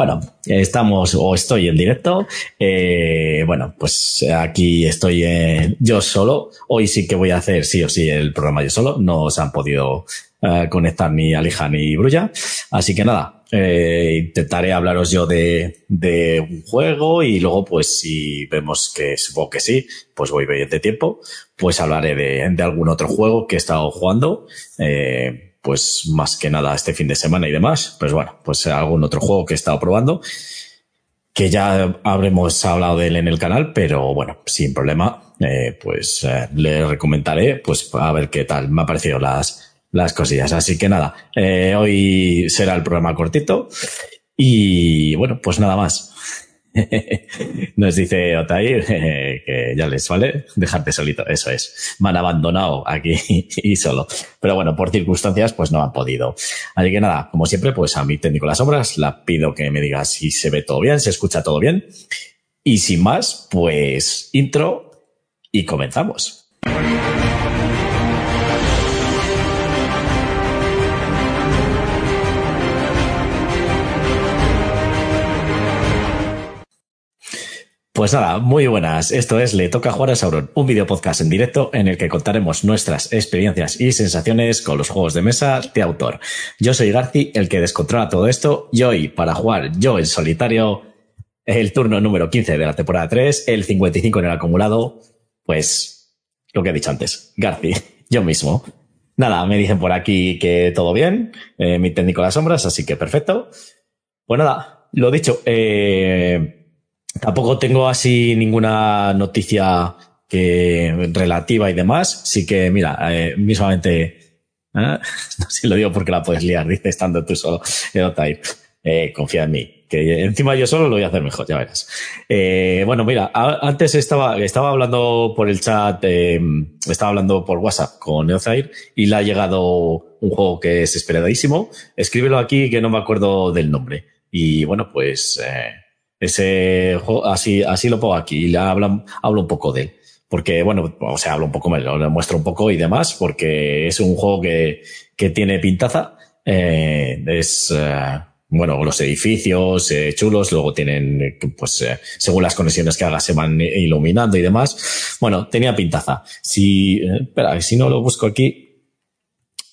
Bueno, estamos o estoy en directo. Eh, bueno, pues aquí estoy eh, yo solo. Hoy sí que voy a hacer sí o sí el programa yo solo. No se han podido eh, conectar ni Alija ni Brulla. Así que nada, eh, intentaré hablaros yo de, de un juego y luego pues si vemos que supongo que sí, pues voy bien de tiempo, pues hablaré de, de algún otro juego que he estado jugando. Eh, pues más que nada este fin de semana y demás. Pues bueno, pues algún otro juego que he estado probando, que ya habremos hablado de él en el canal, pero bueno, sin problema, eh, pues eh, le recomendaré, pues a ver qué tal me han parecido las, las cosillas. Así que nada, eh, hoy será el programa cortito y bueno, pues nada más. Nos dice Otair que ya les vale dejarte solito, eso es. Me han abandonado aquí y solo. Pero bueno, por circunstancias, pues no han podido. Así que nada, como siempre, pues a mi técnico las sombras, la pido que me diga si se ve todo bien, se escucha todo bien. Y sin más, pues intro y comenzamos. Pues nada, muy buenas. Esto es Le Toca Jugar a Sauron, un video podcast en directo en el que contaremos nuestras experiencias y sensaciones con los juegos de mesa de autor. Yo soy Garci, el que descontrola todo esto, y hoy, para jugar yo en solitario, el turno número 15 de la temporada 3, el 55 en el acumulado, pues lo que he dicho antes, Garci, yo mismo. Nada, me dicen por aquí que todo bien, eh, mi técnico las sombras, así que perfecto. Pues nada, lo dicho, eh, Tampoco tengo así ninguna noticia que relativa y demás. Sí que, mira, eh, mismamente, ¿eh? no sé si lo digo porque la puedes liar, dice estando tú solo, eh, confía en mí, que encima yo solo lo voy a hacer mejor, ya verás. Eh, bueno, mira, antes estaba, estaba hablando por el chat, estaba hablando por WhatsApp con Neozair y le ha llegado un juego que es esperadísimo. Escríbelo aquí que no me acuerdo del nombre. Y bueno, pues, ese juego, así, así lo pongo aquí y hablo, hablo un poco de él. Porque, bueno, o sea, hablo un poco, me lo muestro un poco y demás, porque es un juego que, que tiene pintaza. Eh, es, eh, bueno, los edificios eh, chulos, luego tienen, pues, eh, según las conexiones que hagas se van iluminando y demás. Bueno, tenía pintaza. Si, eh, espera, si no lo busco aquí,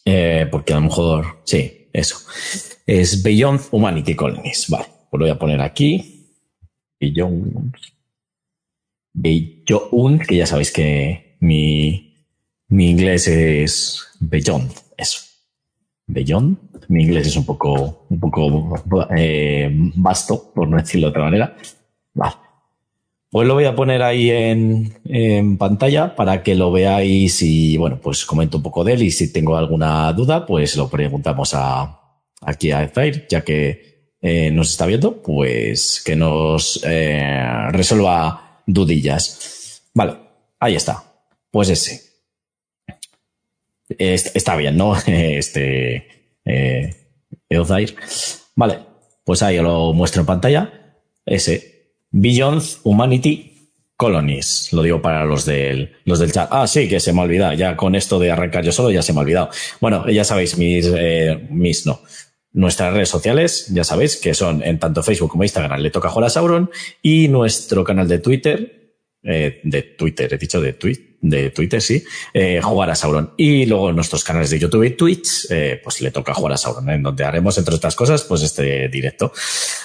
eh, porque a lo mejor, sí, eso. Es Beyond Humanity Colonies. Vale, pues lo voy a poner aquí. Beyond. Beyond, que ya sabéis que mi, mi inglés es Beyond, eso. Beyond. Mi inglés es un poco, un poco eh, vasto, por no decirlo de otra manera. Vale. Pues lo voy a poner ahí en, en, pantalla para que lo veáis y, bueno, pues comento un poco de él y si tengo alguna duda, pues lo preguntamos a, aquí a Zaire, ya que eh, nos está viendo, pues que nos eh, resuelva dudillas. Vale, ahí está. Pues ese. Está bien, ¿no? Este eh, Eozair. Vale, pues ahí lo muestro en pantalla. Ese. Beyond Humanity Colonies. Lo digo para los del, los del chat. Ah, sí, que se me ha olvidado. Ya con esto de arrancar yo solo ya se me ha olvidado. Bueno, ya sabéis, mis, eh, mis no. Nuestras redes sociales, ya sabéis, que son en tanto Facebook como Instagram, le toca jugar a Sauron, y nuestro canal de Twitter, eh, de Twitter, he dicho de Twitter, de Twitter, sí, eh, jugar a Sauron. Y luego nuestros canales de YouTube y Twitch, eh, pues le toca jugar a Sauron, en donde haremos, entre otras cosas, pues este directo.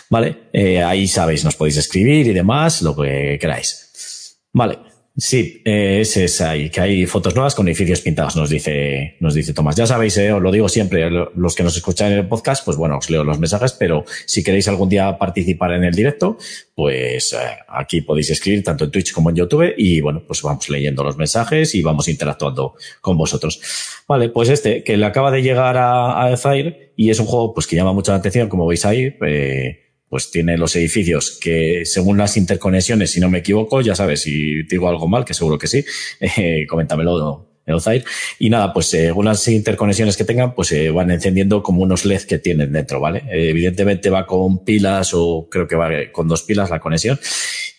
¿Vale? Eh, ahí sabéis, nos podéis escribir y demás, lo que queráis. Vale. Sí, eh, es ahí, que hay fotos nuevas con edificios pintados, nos dice, nos dice Tomás. Ya sabéis, eh, os lo digo siempre, los que nos escuchan en el podcast, pues bueno, os leo los mensajes, pero si queréis algún día participar en el directo, pues eh, aquí podéis escribir tanto en Twitch como en YouTube y bueno, pues vamos leyendo los mensajes y vamos interactuando con vosotros. Vale, pues este, que le acaba de llegar a, a Fire y es un juego pues que llama mucho la atención, como veis ahí, eh, pues tiene los edificios que según las interconexiones, si no me equivoco, ya sabes, si digo algo mal, que seguro que sí, eh, coméntamelo, Elzair. Y nada, pues según las interconexiones que tengan, pues eh, van encendiendo como unos LED que tienen dentro, ¿vale? Eh, evidentemente va con pilas o creo que va con dos pilas la conexión.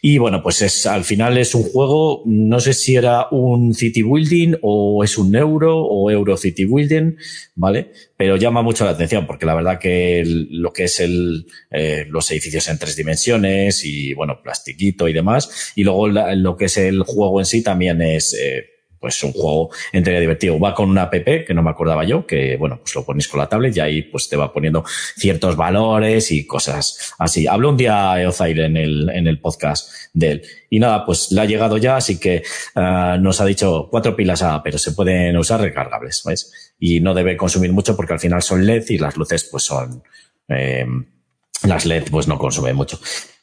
Y bueno, pues es, al final es un juego, no sé si era un city building o es un euro o euro city building, ¿vale? Pero llama mucho la atención porque la verdad que lo que es el, eh, los edificios en tres dimensiones y bueno, plastiquito y demás. Y luego lo que es el juego en sí también es, eh, pues un juego entre divertido. Va con una app que no me acordaba yo, que bueno, pues lo pones con la tablet y ahí pues te va poniendo ciertos valores y cosas así. Habló un día Eozair en el, en el podcast de él. Y nada, pues le ha llegado ya, así que uh, nos ha dicho cuatro pilas A, pero se pueden usar recargables, ¿ves? Y no debe consumir mucho porque al final son LED y las luces pues son, eh, las LED pues no consumen mucho.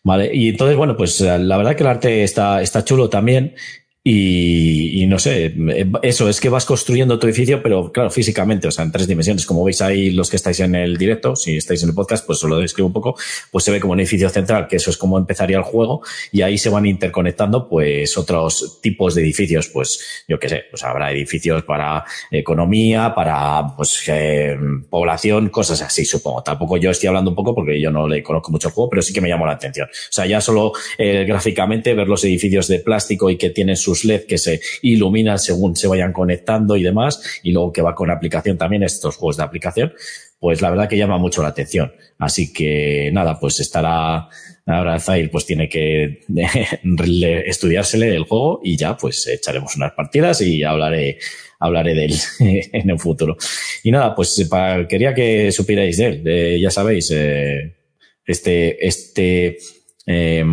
Vale, y entonces, bueno, pues la verdad que el arte está, está chulo también y, no sé, eso es que vas construyendo tu edificio, pero claro, físicamente, o sea, en tres dimensiones, como veis ahí los que estáis en el directo, si estáis en el podcast, pues os lo describo un poco, pues se ve como un edificio central, que eso es como empezaría el juego, y ahí se van interconectando pues otros tipos de edificios, pues yo qué sé, pues habrá edificios para economía, para pues eh, población, cosas así, supongo. Tampoco yo estoy hablando un poco porque yo no le conozco mucho el juego, pero sí que me llamó la atención. O sea, ya solo eh, gráficamente ver los edificios de plástico y que tienen su sus LED que se iluminan según se vayan conectando y demás, y luego que va con aplicación también, estos juegos de aplicación, pues la verdad que llama mucho la atención. Así que nada, pues estará ahora Zair pues tiene que estudiársele el juego y ya pues echaremos unas partidas y hablaré hablaré de él en el futuro. Y nada, pues quería que supierais de él. ya sabéis, eh, este, este, eh,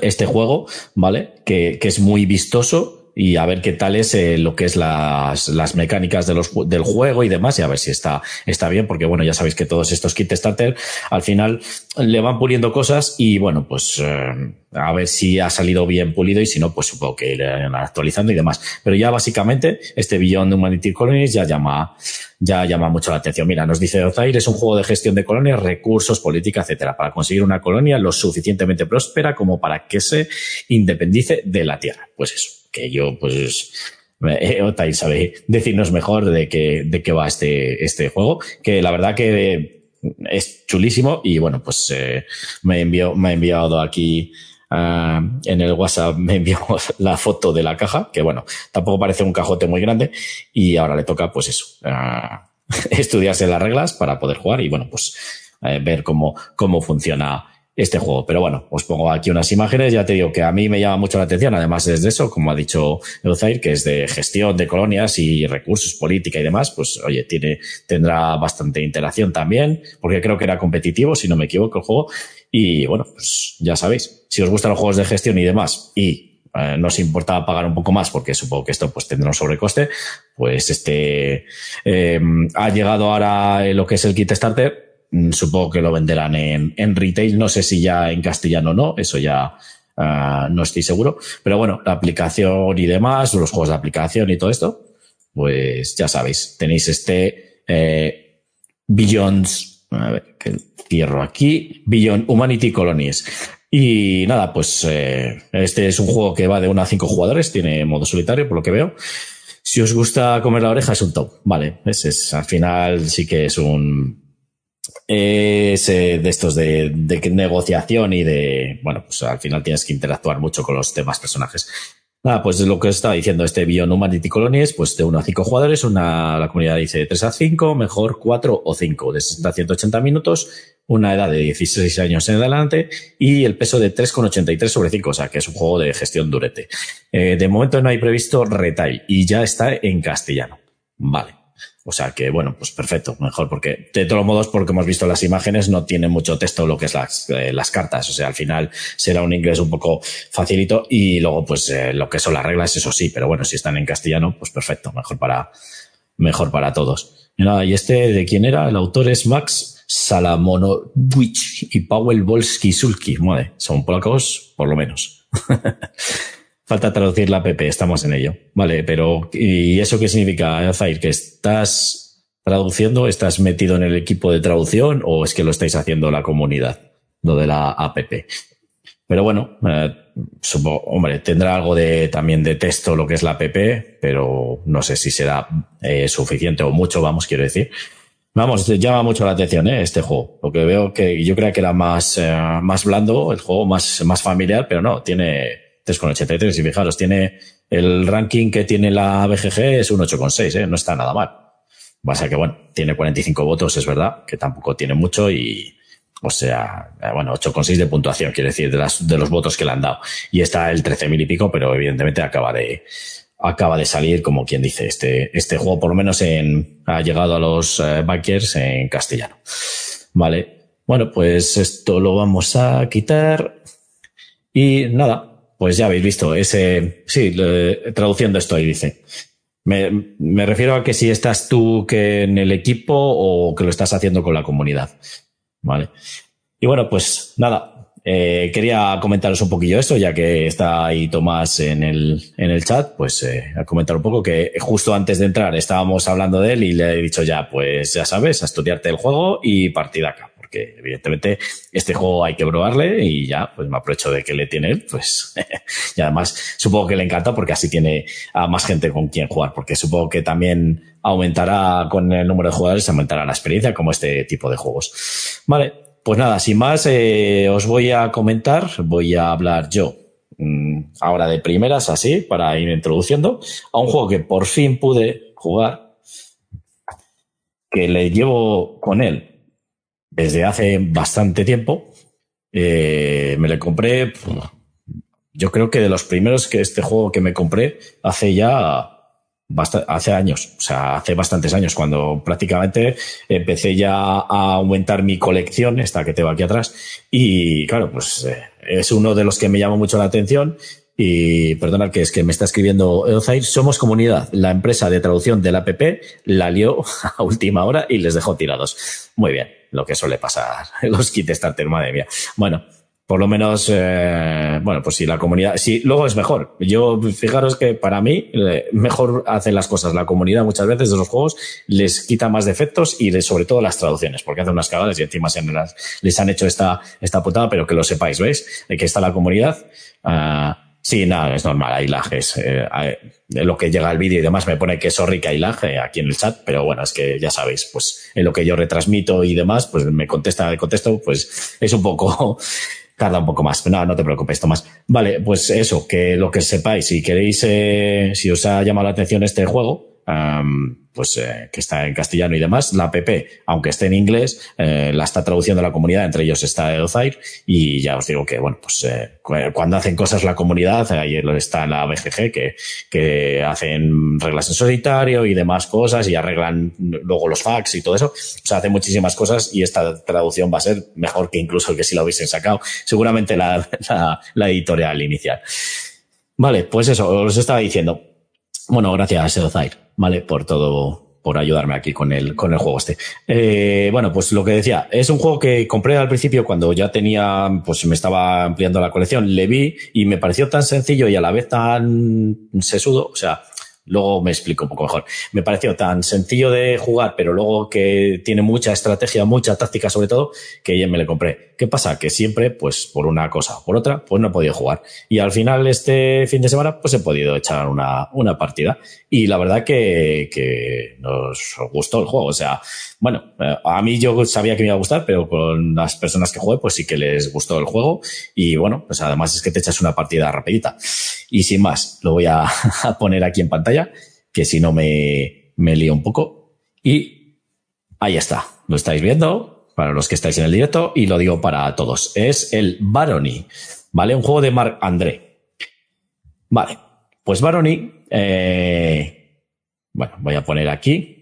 este juego, ¿vale? Que, que es muy vistoso y a ver qué tal es eh, lo que es las, las mecánicas de los, del juego y demás y a ver si está, está bien, porque bueno, ya sabéis que todos estos kit starter al final le van puliendo cosas y bueno, pues eh, a ver si ha salido bien pulido y si no, pues supongo que irán actualizando y demás. Pero ya básicamente este Beyond Humanity Colonies ya llama, ya llama mucho la atención. Mira, nos dice Ozair, es un juego de gestión de colonias, recursos, política, etcétera, para conseguir una colonia lo suficientemente próspera como para que se independice de la tierra. Pues eso que yo, pues, eh, Otai sabe decirnos mejor de qué, de qué va este, este juego, que la verdad que es chulísimo y bueno, pues eh, me envió, me ha enviado aquí uh, en el WhatsApp, me envió la foto de la caja, que bueno, tampoco parece un cajote muy grande y ahora le toca pues eso, uh, estudiarse las reglas para poder jugar y bueno, pues uh, ver cómo, cómo funciona este juego. Pero bueno, os pongo aquí unas imágenes. Ya te digo que a mí me llama mucho la atención. Además es de eso, como ha dicho Euzair, que es de gestión de colonias y recursos, política y demás. Pues oye, tiene, tendrá bastante interacción también, porque creo que era competitivo, si no me equivoco, el juego. Y bueno, pues ya sabéis, si os gustan los juegos de gestión y demás y eh, no os importa pagar un poco más porque supongo que esto pues tendrá un sobrecoste, pues este eh, ha llegado ahora lo que es el kit starter supongo que lo venderán en, en retail, no sé si ya en castellano o no, eso ya uh, no estoy seguro, pero bueno, la aplicación y demás, los juegos de aplicación y todo esto, pues ya sabéis, tenéis este eh, Billions, a ver, que cierro aquí, Beyond Humanity Colonies. Y nada, pues eh, este es un juego que va de 1 a 5 jugadores, tiene modo solitario, por lo que veo. Si os gusta comer la oreja, es un top, vale. Es, al final sí que es un, es eh, de estos de, de, negociación y de, bueno, pues al final tienes que interactuar mucho con los demás personajes. Nada, pues lo que estaba diciendo, este Beyond Humanity Colonies, pues de 1 a 5 jugadores, una, la comunidad dice de 3 a 5, mejor 4 o 5, de 60 a 180 minutos, una edad de 16 años en adelante y el peso de 3,83 sobre 5, o sea que es un juego de gestión durete. Eh, de momento no hay previsto retail y ya está en castellano. Vale. O sea que, bueno, pues perfecto, mejor, porque de todos modos, porque hemos visto las imágenes, no tiene mucho texto lo que es las, eh, las cartas. O sea, al final será un inglés un poco facilito y luego, pues, eh, lo que son las reglas, eso sí, pero bueno, si están en castellano, pues perfecto, mejor para, mejor para todos. Y nada, y este, ¿de quién era? El autor es Max Salamonowicz y Paweł Volski Sulki. Vale, son polacos, por lo menos. Falta traducir la app, estamos en ello. Vale, pero ¿y eso qué significa, Zair? ¿Que estás traduciendo, estás metido en el equipo de traducción o es que lo estáis haciendo la comunidad, lo de la app? Pero bueno, eh, supongo, hombre, tendrá algo de también de texto lo que es la app, pero no sé si será eh, suficiente o mucho, vamos, quiero decir. Vamos, llama mucho la atención ¿eh? este juego, porque veo que yo creo que era más, eh, más blando, el juego más, más familiar, pero no, tiene 3,83 y fijaros, tiene el ranking que tiene la BGG es un 8,6, ¿eh? no está nada mal. Pasa que, bueno, tiene 45 votos, es verdad, que tampoco tiene mucho y, o sea, eh, bueno, 8,6 de puntuación, quiere decir, de, las, de los votos que le han dado. Y está el 13.000 y pico, pero evidentemente acaba de, acaba de salir, como quien dice, este, este juego por lo menos en, ha llegado a los eh, backers en castellano. Vale. Bueno, pues esto lo vamos a quitar. Y nada, pues ya habéis visto ese, sí, traduciendo esto ahí dice. Me, me, refiero a que si estás tú que en el equipo o que lo estás haciendo con la comunidad. Vale. Y bueno, pues nada, eh, quería comentaros un poquillo esto, ya que está ahí Tomás en el, en el chat, pues eh, a comentar un poco que justo antes de entrar estábamos hablando de él y le he dicho ya, pues ya sabes, a estudiarte el juego y partida acá porque evidentemente este juego hay que probarle y ya, pues me aprovecho de que le tiene pues y además supongo que le encanta porque así tiene a más gente con quien jugar, porque supongo que también aumentará con el número de jugadores, aumentará la experiencia como este tipo de juegos. Vale, pues nada, sin más, eh, os voy a comentar, voy a hablar yo mm, ahora de primeras, así, para ir introduciendo, a un juego que por fin pude jugar, que le llevo con él desde hace bastante tiempo. Eh, me le compré, yo creo que de los primeros que este juego que me compré hace ya hace años, o sea, hace bastantes años, cuando prácticamente empecé ya a aumentar mi colección, esta que tengo aquí atrás, y claro, pues eh, es uno de los que me llamó mucho la atención y perdona que es que me está escribiendo Eozair, somos comunidad. La empresa de traducción del app la lió a última hora y les dejó tirados. Muy bien, lo que suele pasar los kits starter, madre mía. Bueno, por lo menos, eh, bueno, pues si la comunidad, si luego es mejor. Yo, fijaros que para mí, eh, mejor hacen las cosas la comunidad muchas veces de los juegos, les quita más defectos y de, sobre todo las traducciones, porque hacen unas cagadas y encima se les han hecho esta, esta putada, pero que lo sepáis, ¿veis? Que está la comunidad. Uh, Sí, nada, es normal, hay lajes. Eh, lo que llega al vídeo y demás me pone que sorry que hay lag eh, aquí en el chat, pero bueno, es que ya sabéis, pues en lo que yo retransmito y demás, pues me contesta, contesto, pues es un poco, tarda un poco más. No, no te preocupes, Tomás. Vale, pues eso, que lo que sepáis, si queréis, eh, si os ha llamado la atención este juego, pues eh, que está en castellano y demás. La app, aunque esté en inglés, eh, la está traduciendo la comunidad, entre ellos está Edozair, y ya os digo que, bueno, pues eh, cuando hacen cosas la comunidad, ahí está la BGG, que, que hacen reglas en solitario y demás cosas, y arreglan luego los fax y todo eso. O sea, hacen muchísimas cosas y esta traducción va a ser mejor que incluso que si la hubiesen sacado, seguramente la, la, la editorial inicial. Vale, pues eso, os estaba diciendo. Bueno, gracias, Edozair. ¿vale? Por todo, por ayudarme aquí con el, con el juego este. Eh, bueno, pues lo que decía, es un juego que compré al principio cuando ya tenía, pues me estaba ampliando la colección, le vi y me pareció tan sencillo y a la vez tan sesudo, o sea, Luego me explico un poco mejor. Me pareció tan sencillo de jugar, pero luego que tiene mucha estrategia, mucha táctica sobre todo, que ya me le compré. ¿Qué pasa? Que siempre, pues por una cosa o por otra, pues no he podido jugar. Y al final, este fin de semana, pues he podido echar una, una partida. Y la verdad que, que nos gustó el juego. O sea, bueno, eh, a mí yo sabía que me iba a gustar, pero con las personas que jugué, pues sí que les gustó el juego. Y bueno, pues además es que te echas una partida rapidita. Y sin más, lo voy a, poner aquí en pantalla, que si no me, me lío un poco. Y ahí está. Lo estáis viendo para los que estáis en el directo y lo digo para todos. Es el Barony, ¿vale? Un juego de Marc André. Vale. Pues Barony, eh, bueno, voy a poner aquí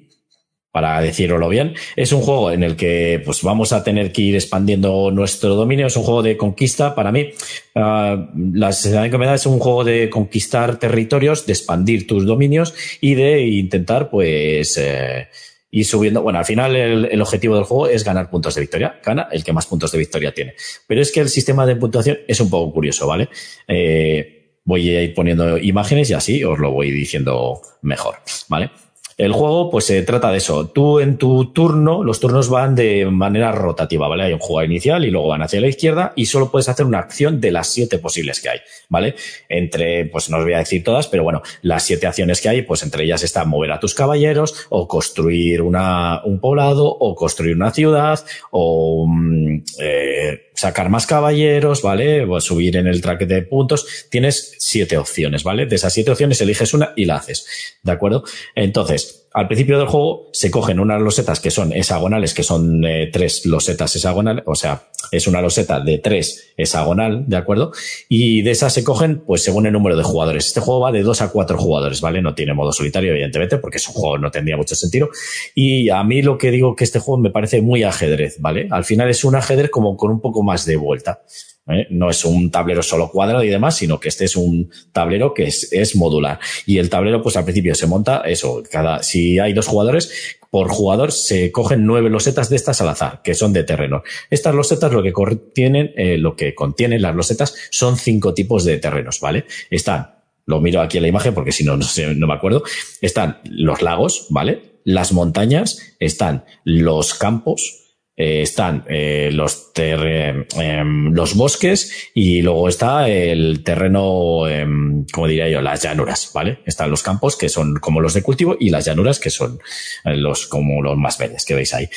para decirlo bien. Es un juego en el que pues vamos a tener que ir expandiendo nuestro dominio. Es un juego de conquista para mí. Uh, la sensación que me da es un juego de conquistar territorios, de expandir tus dominios y de intentar pues eh, ir subiendo. Bueno, al final el, el, objetivo del juego es ganar puntos de victoria. Gana el que más puntos de victoria tiene. Pero es que el sistema de puntuación es un poco curioso, ¿vale? Eh, voy a ir poniendo imágenes y así os lo voy diciendo mejor, ¿vale? El juego, pues se trata de eso. Tú en tu turno, los turnos van de manera rotativa, ¿vale? Hay un juego inicial y luego van hacia la izquierda y solo puedes hacer una acción de las siete posibles que hay, ¿vale? Entre, pues no os voy a decir todas, pero bueno, las siete acciones que hay, pues entre ellas está mover a tus caballeros o construir una, un poblado o construir una ciudad o mm, eh, sacar más caballeros, ¿vale? O subir en el track de puntos. Tienes siete opciones, ¿vale? De esas siete opciones eliges una y la haces, ¿de acuerdo? Entonces, al principio del juego se cogen unas losetas que son hexagonales, que son eh, tres losetas hexagonales, o sea, es una loseta de tres hexagonal, ¿de acuerdo? Y de esas se cogen, pues según el número de jugadores. Este juego va de dos a cuatro jugadores, ¿vale? No tiene modo solitario, evidentemente, porque es un juego no tendría mucho sentido. Y a mí lo que digo que este juego me parece muy ajedrez, ¿vale? Al final es un ajedrez como con un poco más de vuelta. ¿Eh? No es un tablero solo cuadrado y demás, sino que este es un tablero que es, modular. Y el tablero, pues al principio se monta eso, cada, si hay dos jugadores, por jugador se cogen nueve losetas de estas al azar, que son de terreno. Estas losetas lo que contienen, eh, lo que contienen las losetas son cinco tipos de terrenos, ¿vale? Están, lo miro aquí en la imagen porque si no, no, sé, no me acuerdo, están los lagos, ¿vale? Las montañas, están los campos, eh, están eh, los, em, los bosques y luego está el terreno, em, como diría yo, las llanuras, ¿vale? Están los campos que son como los de cultivo y las llanuras que son eh, los como los más verdes que veis ahí.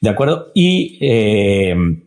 ¿De acuerdo? Y em,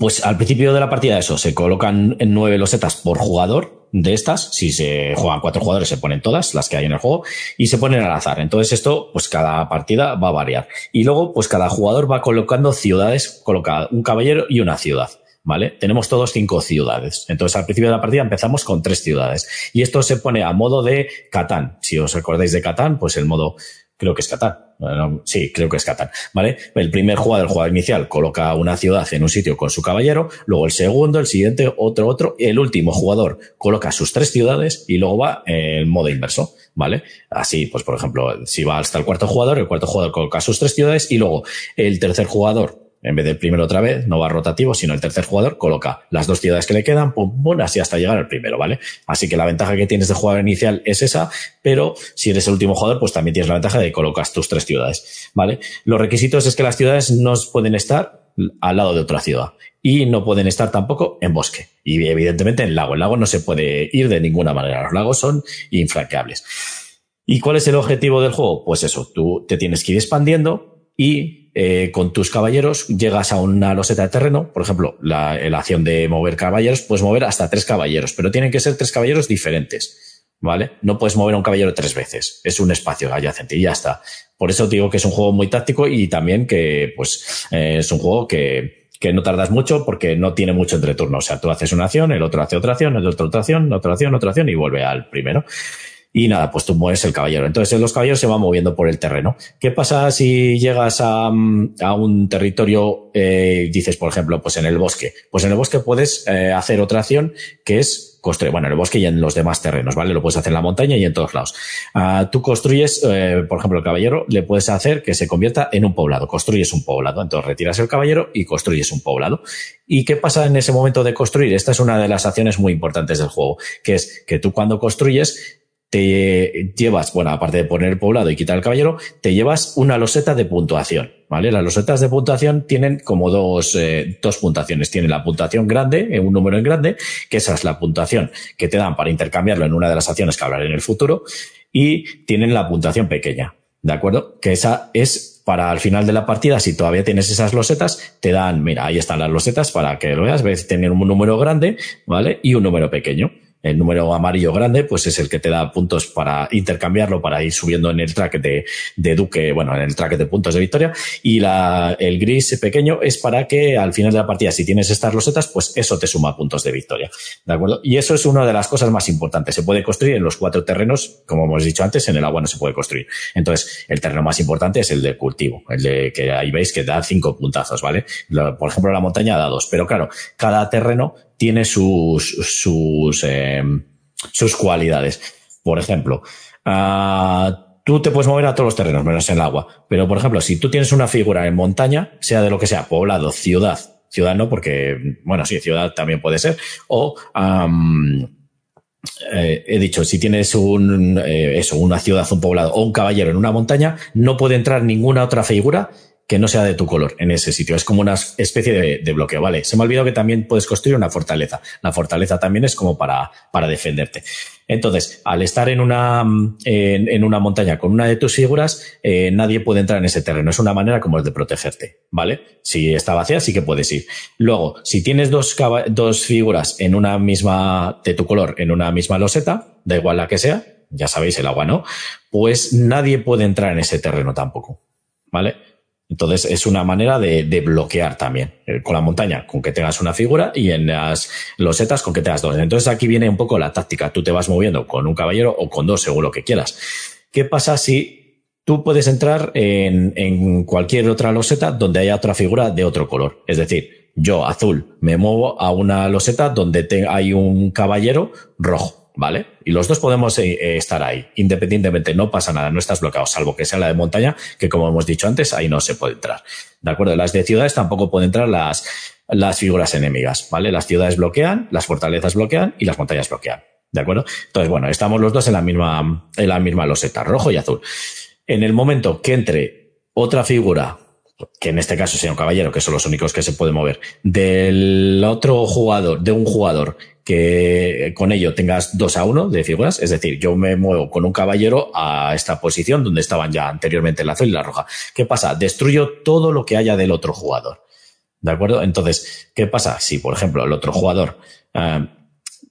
pues al principio de la partida eso, se colocan nueve losetas por jugador, de estas, si se juegan cuatro jugadores, se ponen todas las que hay en el juego y se ponen al azar. Entonces esto, pues cada partida va a variar. Y luego, pues cada jugador va colocando ciudades, coloca un caballero y una ciudad. ¿Vale? Tenemos todos cinco ciudades. Entonces, al principio de la partida empezamos con tres ciudades. Y esto se pone a modo de Catán. Si os acordáis de Catán, pues el modo creo que es. Bueno, sí, creo que es Catán, ¿vale? El primer jugador, el jugador inicial, coloca una ciudad en un sitio con su caballero, luego el segundo, el siguiente, otro, otro, y el último jugador coloca sus tres ciudades y luego va en modo inverso, ¿vale? Así, pues por ejemplo, si va hasta el cuarto jugador, el cuarto jugador coloca sus tres ciudades y luego el tercer jugador en vez del primero otra vez, no va rotativo, sino el tercer jugador coloca las dos ciudades que le quedan, pum, pum, así hasta llegar al primero, ¿vale? Así que la ventaja que tienes de jugador inicial es esa, pero si eres el último jugador, pues también tienes la ventaja de que colocas tus tres ciudades, ¿vale? Los requisitos es que las ciudades no pueden estar al lado de otra ciudad y no pueden estar tampoco en bosque y evidentemente en lago. El lago no se puede ir de ninguna manera. Los lagos son infranqueables. ¿Y cuál es el objetivo del juego? Pues eso, tú te tienes que ir expandiendo y eh, con tus caballeros llegas a una loseta de terreno, por ejemplo, la, la, acción de mover caballeros, puedes mover hasta tres caballeros, pero tienen que ser tres caballeros diferentes, ¿vale? No puedes mover a un caballero tres veces, es un espacio adyacente y ya está. Por eso digo que es un juego muy táctico y también que, pues, eh, es un juego que, que no tardas mucho porque no tiene mucho entreturno. O sea, tú haces una acción, el otro hace otra acción, el otro otra acción, otra acción, otra acción y vuelve al primero. Y nada, pues tú mueves el caballero. Entonces los caballeros se van moviendo por el terreno. ¿Qué pasa si llegas a, a un territorio, eh, dices, por ejemplo, pues en el bosque? Pues en el bosque puedes eh, hacer otra acción que es construir, bueno, en el bosque y en los demás terrenos, ¿vale? Lo puedes hacer en la montaña y en todos lados. Uh, tú construyes, eh, por ejemplo, el caballero, le puedes hacer que se convierta en un poblado. Construyes un poblado. Entonces retiras el caballero y construyes un poblado. ¿Y qué pasa en ese momento de construir? Esta es una de las acciones muy importantes del juego, que es que tú cuando construyes te llevas, bueno, aparte de poner poblado y quitar el caballero, te llevas una loseta de puntuación, ¿vale? Las losetas de puntuación tienen como dos, eh, dos puntuaciones. Tienen la puntuación grande, en un número en grande, que esa es la puntuación que te dan para intercambiarlo en una de las acciones que hablaré en el futuro, y tienen la puntuación pequeña, ¿de acuerdo? Que esa es para al final de la partida, si todavía tienes esas losetas, te dan, mira, ahí están las losetas para que lo veas, ves, tener un número grande, ¿vale? Y un número pequeño el número amarillo grande, pues es el que te da puntos para intercambiarlo, para ir subiendo en el track de, de Duque, bueno, en el track de puntos de victoria. Y la, el gris pequeño es para que al final de la partida, si tienes estas rosetas, pues eso te suma puntos de victoria. ¿De acuerdo? Y eso es una de las cosas más importantes. Se puede construir en los cuatro terrenos, como hemos dicho antes, en el agua no se puede construir. Entonces, el terreno más importante es el de cultivo, el de que ahí veis que da cinco puntazos, ¿vale? Por ejemplo, la montaña da dos, pero claro, cada terreno tiene sus, sus, eh, sus cualidades. Por ejemplo, uh, tú te puedes mover a todos los terrenos, menos en el agua. Pero, por ejemplo, si tú tienes una figura en montaña, sea de lo que sea, poblado, ciudad, ciudad no, porque, bueno, sí, ciudad también puede ser, o, eh, he dicho, si tienes un, eh, eso, una ciudad, un poblado o un caballero en una montaña, no puede entrar ninguna otra figura que no sea de tu color en ese sitio. Es como una especie de, bloqueo, ¿vale? Se me ha olvidado que también puedes construir una fortaleza. La fortaleza también es como para, para defenderte. Entonces, al estar en una, en, una montaña con una de tus figuras, eh, nadie puede entrar en ese terreno. Es una manera como de protegerte, ¿vale? Si está vacía, sí que puedes ir. Luego, si tienes dos, dos figuras en una misma, de tu color, en una misma loseta, da igual la que sea, ya sabéis el agua, ¿no? Pues nadie puede entrar en ese terreno tampoco, ¿vale? Entonces es una manera de, bloquear también. Eh, con la montaña, con que tengas una figura y en las losetas con que tengas dos. Entonces aquí viene un poco la táctica. Tú te vas moviendo con un caballero o con dos, según lo que quieras. ¿Qué pasa si tú puedes entrar en, cualquier otra loseta donde haya otra figura de otro color? Es decir, yo, azul, me muevo a una loseta donde hay un caballero rojo. ¿Vale? Y los dos podemos eh, eh, estar ahí, independientemente, no pasa nada, no estás bloqueado, salvo que sea la de montaña, que como hemos dicho antes, ahí no se puede entrar. ¿De acuerdo? Las de ciudades tampoco pueden entrar las, las figuras enemigas, ¿vale? Las ciudades bloquean, las fortalezas bloquean y las montañas bloquean. ¿De acuerdo? Entonces, bueno, estamos los dos en la misma, en la misma loseta, rojo y azul. En el momento que entre otra figura que en este caso sea un caballero, que son los únicos que se pueden mover, del otro jugador, de un jugador que con ello tengas dos a uno de figuras, es decir, yo me muevo con un caballero a esta posición donde estaban ya anteriormente el azul y la roja. ¿Qué pasa? Destruyo todo lo que haya del otro jugador. ¿De acuerdo? Entonces, ¿qué pasa? Si, por ejemplo, el otro jugador, eh,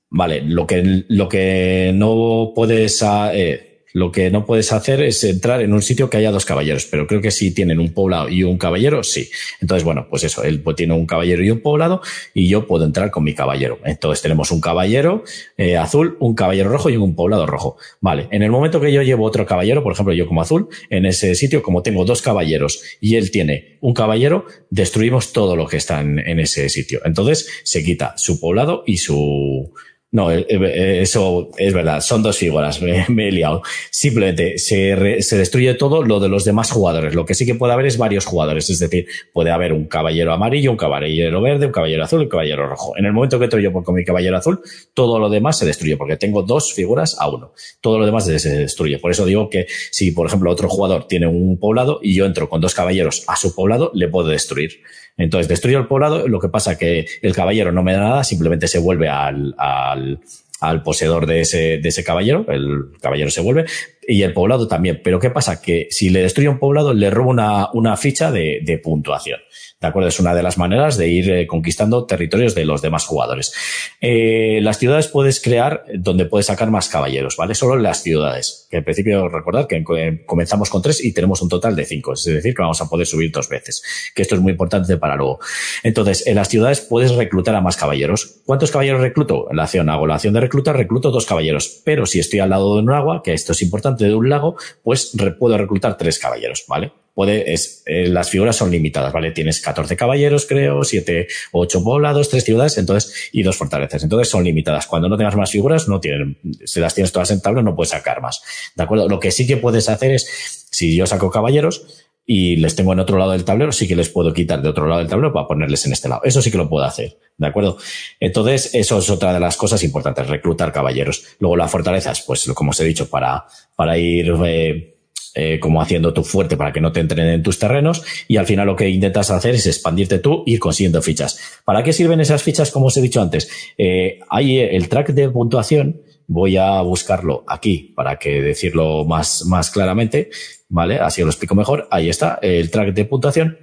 vale, lo que, lo que no puedes, eh, lo que no puedes hacer es entrar en un sitio que haya dos caballeros, pero creo que si tienen un poblado y un caballero, sí. Entonces, bueno, pues eso, él pues tiene un caballero y un poblado y yo puedo entrar con mi caballero. Entonces tenemos un caballero eh, azul, un caballero rojo y un poblado rojo. Vale, en el momento que yo llevo otro caballero, por ejemplo, yo como azul, en ese sitio, como tengo dos caballeros y él tiene un caballero, destruimos todo lo que está en ese sitio. Entonces se quita su poblado y su, no, eh, eh, eso es verdad, son dos figuras, me, he liado. Simplemente se, se, destruye todo lo de los demás jugadores. Lo que sí que puede haber es varios jugadores, es decir, puede haber un caballero amarillo, un caballero verde, un caballero azul y un caballero rojo. En el momento que entro yo con mi caballero azul, todo lo demás se destruye porque tengo dos figuras a uno. Todo lo demás se destruye. Por eso digo que si, por ejemplo, otro jugador tiene un poblado y yo entro con dos caballeros a su poblado, le puedo destruir. Entonces destruyo el poblado, lo que pasa que el caballero no me da nada, simplemente se vuelve al, al, al poseedor de ese, de ese caballero, el caballero se vuelve, y el poblado también. Pero ¿qué pasa? Que si le destruye un poblado, le robo una, una ficha de, de puntuación. ¿De acuerdo? Es una de las maneras de ir eh, conquistando territorios de los demás jugadores. Eh, las ciudades puedes crear donde puedes sacar más caballeros, ¿vale? Solo las ciudades. Que en principio recordad que comenzamos con tres y tenemos un total de cinco. Es decir, que vamos a poder subir dos veces. Que esto es muy importante para luego. Entonces, en las ciudades puedes reclutar a más caballeros. ¿Cuántos caballeros recluto? En la acción hago la acción de reclutar, recluto dos caballeros. Pero si estoy al lado de un agua, que esto es importante, de un lago, pues puedo reclutar tres caballeros, ¿vale? Puede, es, eh, las figuras son limitadas, ¿vale? Tienes 14 caballeros, creo, 7, 8 poblados, 3 ciudades, entonces, y dos fortalezas. Entonces son limitadas. Cuando no tengas más figuras, no tienen, si las tienes todas en tabla, no puedes sacar más. ¿De acuerdo? Lo que sí que puedes hacer es, si yo saco caballeros, y les tengo en otro lado del tablero, sí que les puedo quitar de otro lado del tablero para ponerles en este lado. Eso sí que lo puedo hacer, ¿de acuerdo? Entonces, eso es otra de las cosas importantes, reclutar caballeros. Luego las fortalezas, pues como os he dicho, para, para ir eh, eh, como haciendo tu fuerte para que no te entren en tus terrenos y al final lo que intentas hacer es expandirte tú y ir consiguiendo fichas. ¿Para qué sirven esas fichas? Como os he dicho antes, eh, hay el track de puntuación, voy a buscarlo aquí para que decirlo más, más claramente, ¿vale? Así lo explico mejor. Ahí está, el track de puntuación.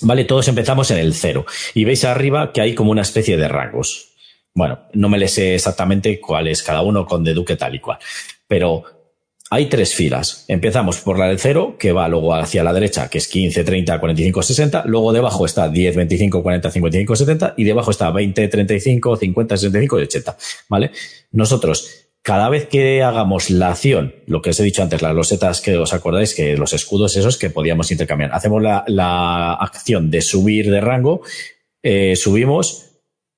Vale, todos empezamos en el cero y veis arriba que hay como una especie de rangos. Bueno, no me le sé exactamente cuál es cada uno con de Duque tal y cual, pero hay tres filas. Empezamos por la del cero, que va luego hacia la derecha, que es 15, 30, 45, 60. Luego debajo está 10, 25, 40, 55, 70. Y debajo está 20, 35, 50, 65 y 80. ¿Vale? Nosotros, cada vez que hagamos la acción, lo que os he dicho antes, las losetas que os acordáis, que los escudos esos que podíamos intercambiar, hacemos la, acción de subir de rango, eh, subimos,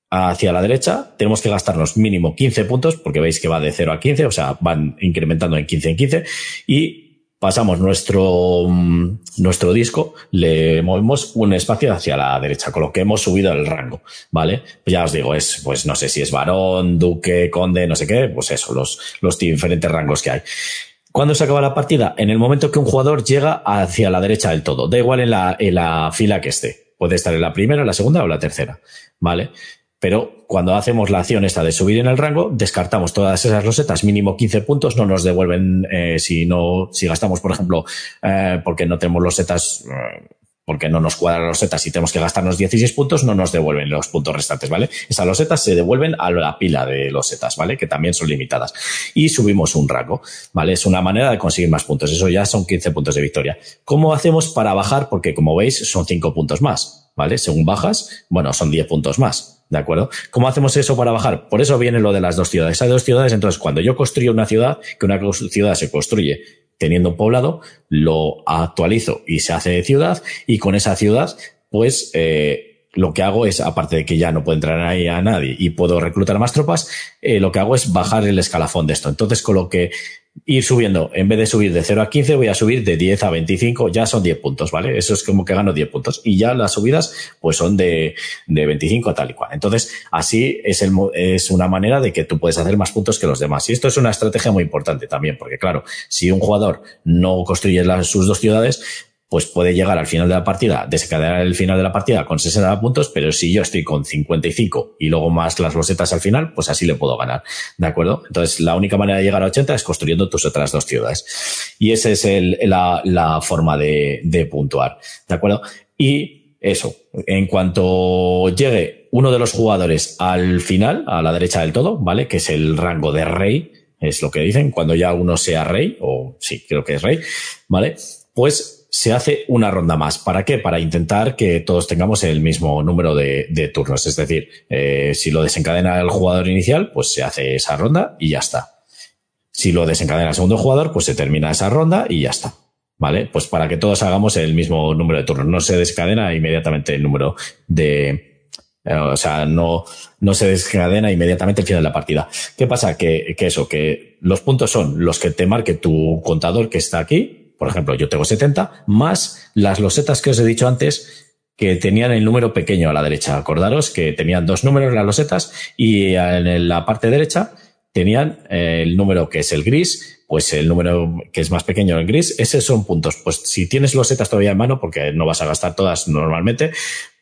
hacia la derecha, tenemos que gastarnos mínimo 15 puntos, porque veis que va de 0 a 15, o sea, van incrementando en 15 en 15, y pasamos nuestro, mm, nuestro disco, le movemos un espacio hacia la derecha, con lo que hemos subido el rango, ¿vale? Ya os digo, es, pues no sé si es varón, duque, conde, no sé qué, pues eso, los, los diferentes rangos que hay. ¿Cuándo se acaba la partida? En el momento que un jugador llega hacia la derecha del todo. Da igual en la, en la fila que esté. Puede estar en la primera, la segunda o la tercera. ¿Vale? Pero cuando hacemos la acción esta de subir en el rango, descartamos todas esas rosetas, mínimo 15 puntos, no nos devuelven eh, si no, si gastamos, por ejemplo, eh, porque no tenemos losetas, eh, porque no nos cuadran los setas y tenemos que gastarnos 16 puntos, no nos devuelven los puntos restantes, ¿vale? Esas losetas se devuelven a la pila de losetas, ¿vale? Que también son limitadas. Y subimos un rango, ¿vale? Es una manera de conseguir más puntos. Eso ya son 15 puntos de victoria. ¿Cómo hacemos para bajar? Porque como veis, son 5 puntos más, ¿vale? Según bajas, bueno, son 10 puntos más. ¿De acuerdo? ¿Cómo hacemos eso para bajar? Por eso viene lo de las dos ciudades. Hay dos ciudades, entonces cuando yo construyo una ciudad, que una ciudad se construye teniendo un poblado, lo actualizo y se hace de ciudad y con esa ciudad, pues eh, lo que hago es, aparte de que ya no puedo entrar ahí a nadie y puedo reclutar más tropas, eh, lo que hago es bajar el escalafón de esto. Entonces, con lo que ir subiendo, en vez de subir de 0 a 15, voy a subir de 10 a 25, ya son 10 puntos, ¿vale? Eso es como que gano 10 puntos. Y ya las subidas, pues son de, de 25 a tal y cual. Entonces, así es, el, es una manera de que tú puedes hacer más puntos que los demás. Y esto es una estrategia muy importante también, porque claro, si un jugador no construye sus dos ciudades, pues puede llegar al final de la partida, desencadenar el final de la partida con 60 puntos, pero si yo estoy con 55 y luego más las losetas al final, pues así le puedo ganar. ¿De acuerdo? Entonces, la única manera de llegar a 80 es construyendo tus otras dos ciudades. Y esa es la, la, forma de, de puntuar. ¿De acuerdo? Y eso, en cuanto llegue uno de los jugadores al final, a la derecha del todo, ¿vale? Que es el rango de rey, es lo que dicen, cuando ya uno sea rey, o sí, creo que es rey, ¿vale? Pues se hace una ronda más. ¿Para qué? Para intentar que todos tengamos el mismo número de, turnos. Es decir, eh, si lo desencadena el jugador inicial, pues se hace esa ronda y ya está. Si lo desencadena el segundo jugador, pues se termina esa ronda y ya está. ¿Vale? Pues para que todos hagamos el mismo número de turnos. No se desencadena inmediatamente el número de, eh, o sea, no, no se desencadena inmediatamente el final de la partida. ¿Qué pasa? Que, que eso, que los puntos son los que te marque tu contador que está aquí, por ejemplo, yo tengo 70, más las losetas que os he dicho antes, que tenían el número pequeño a la derecha. Acordaros que tenían dos números las losetas y en la parte derecha tenían el número que es el gris, pues el número que es más pequeño en gris, esos son puntos. Pues si tienes losetas todavía en mano, porque no vas a gastar todas normalmente,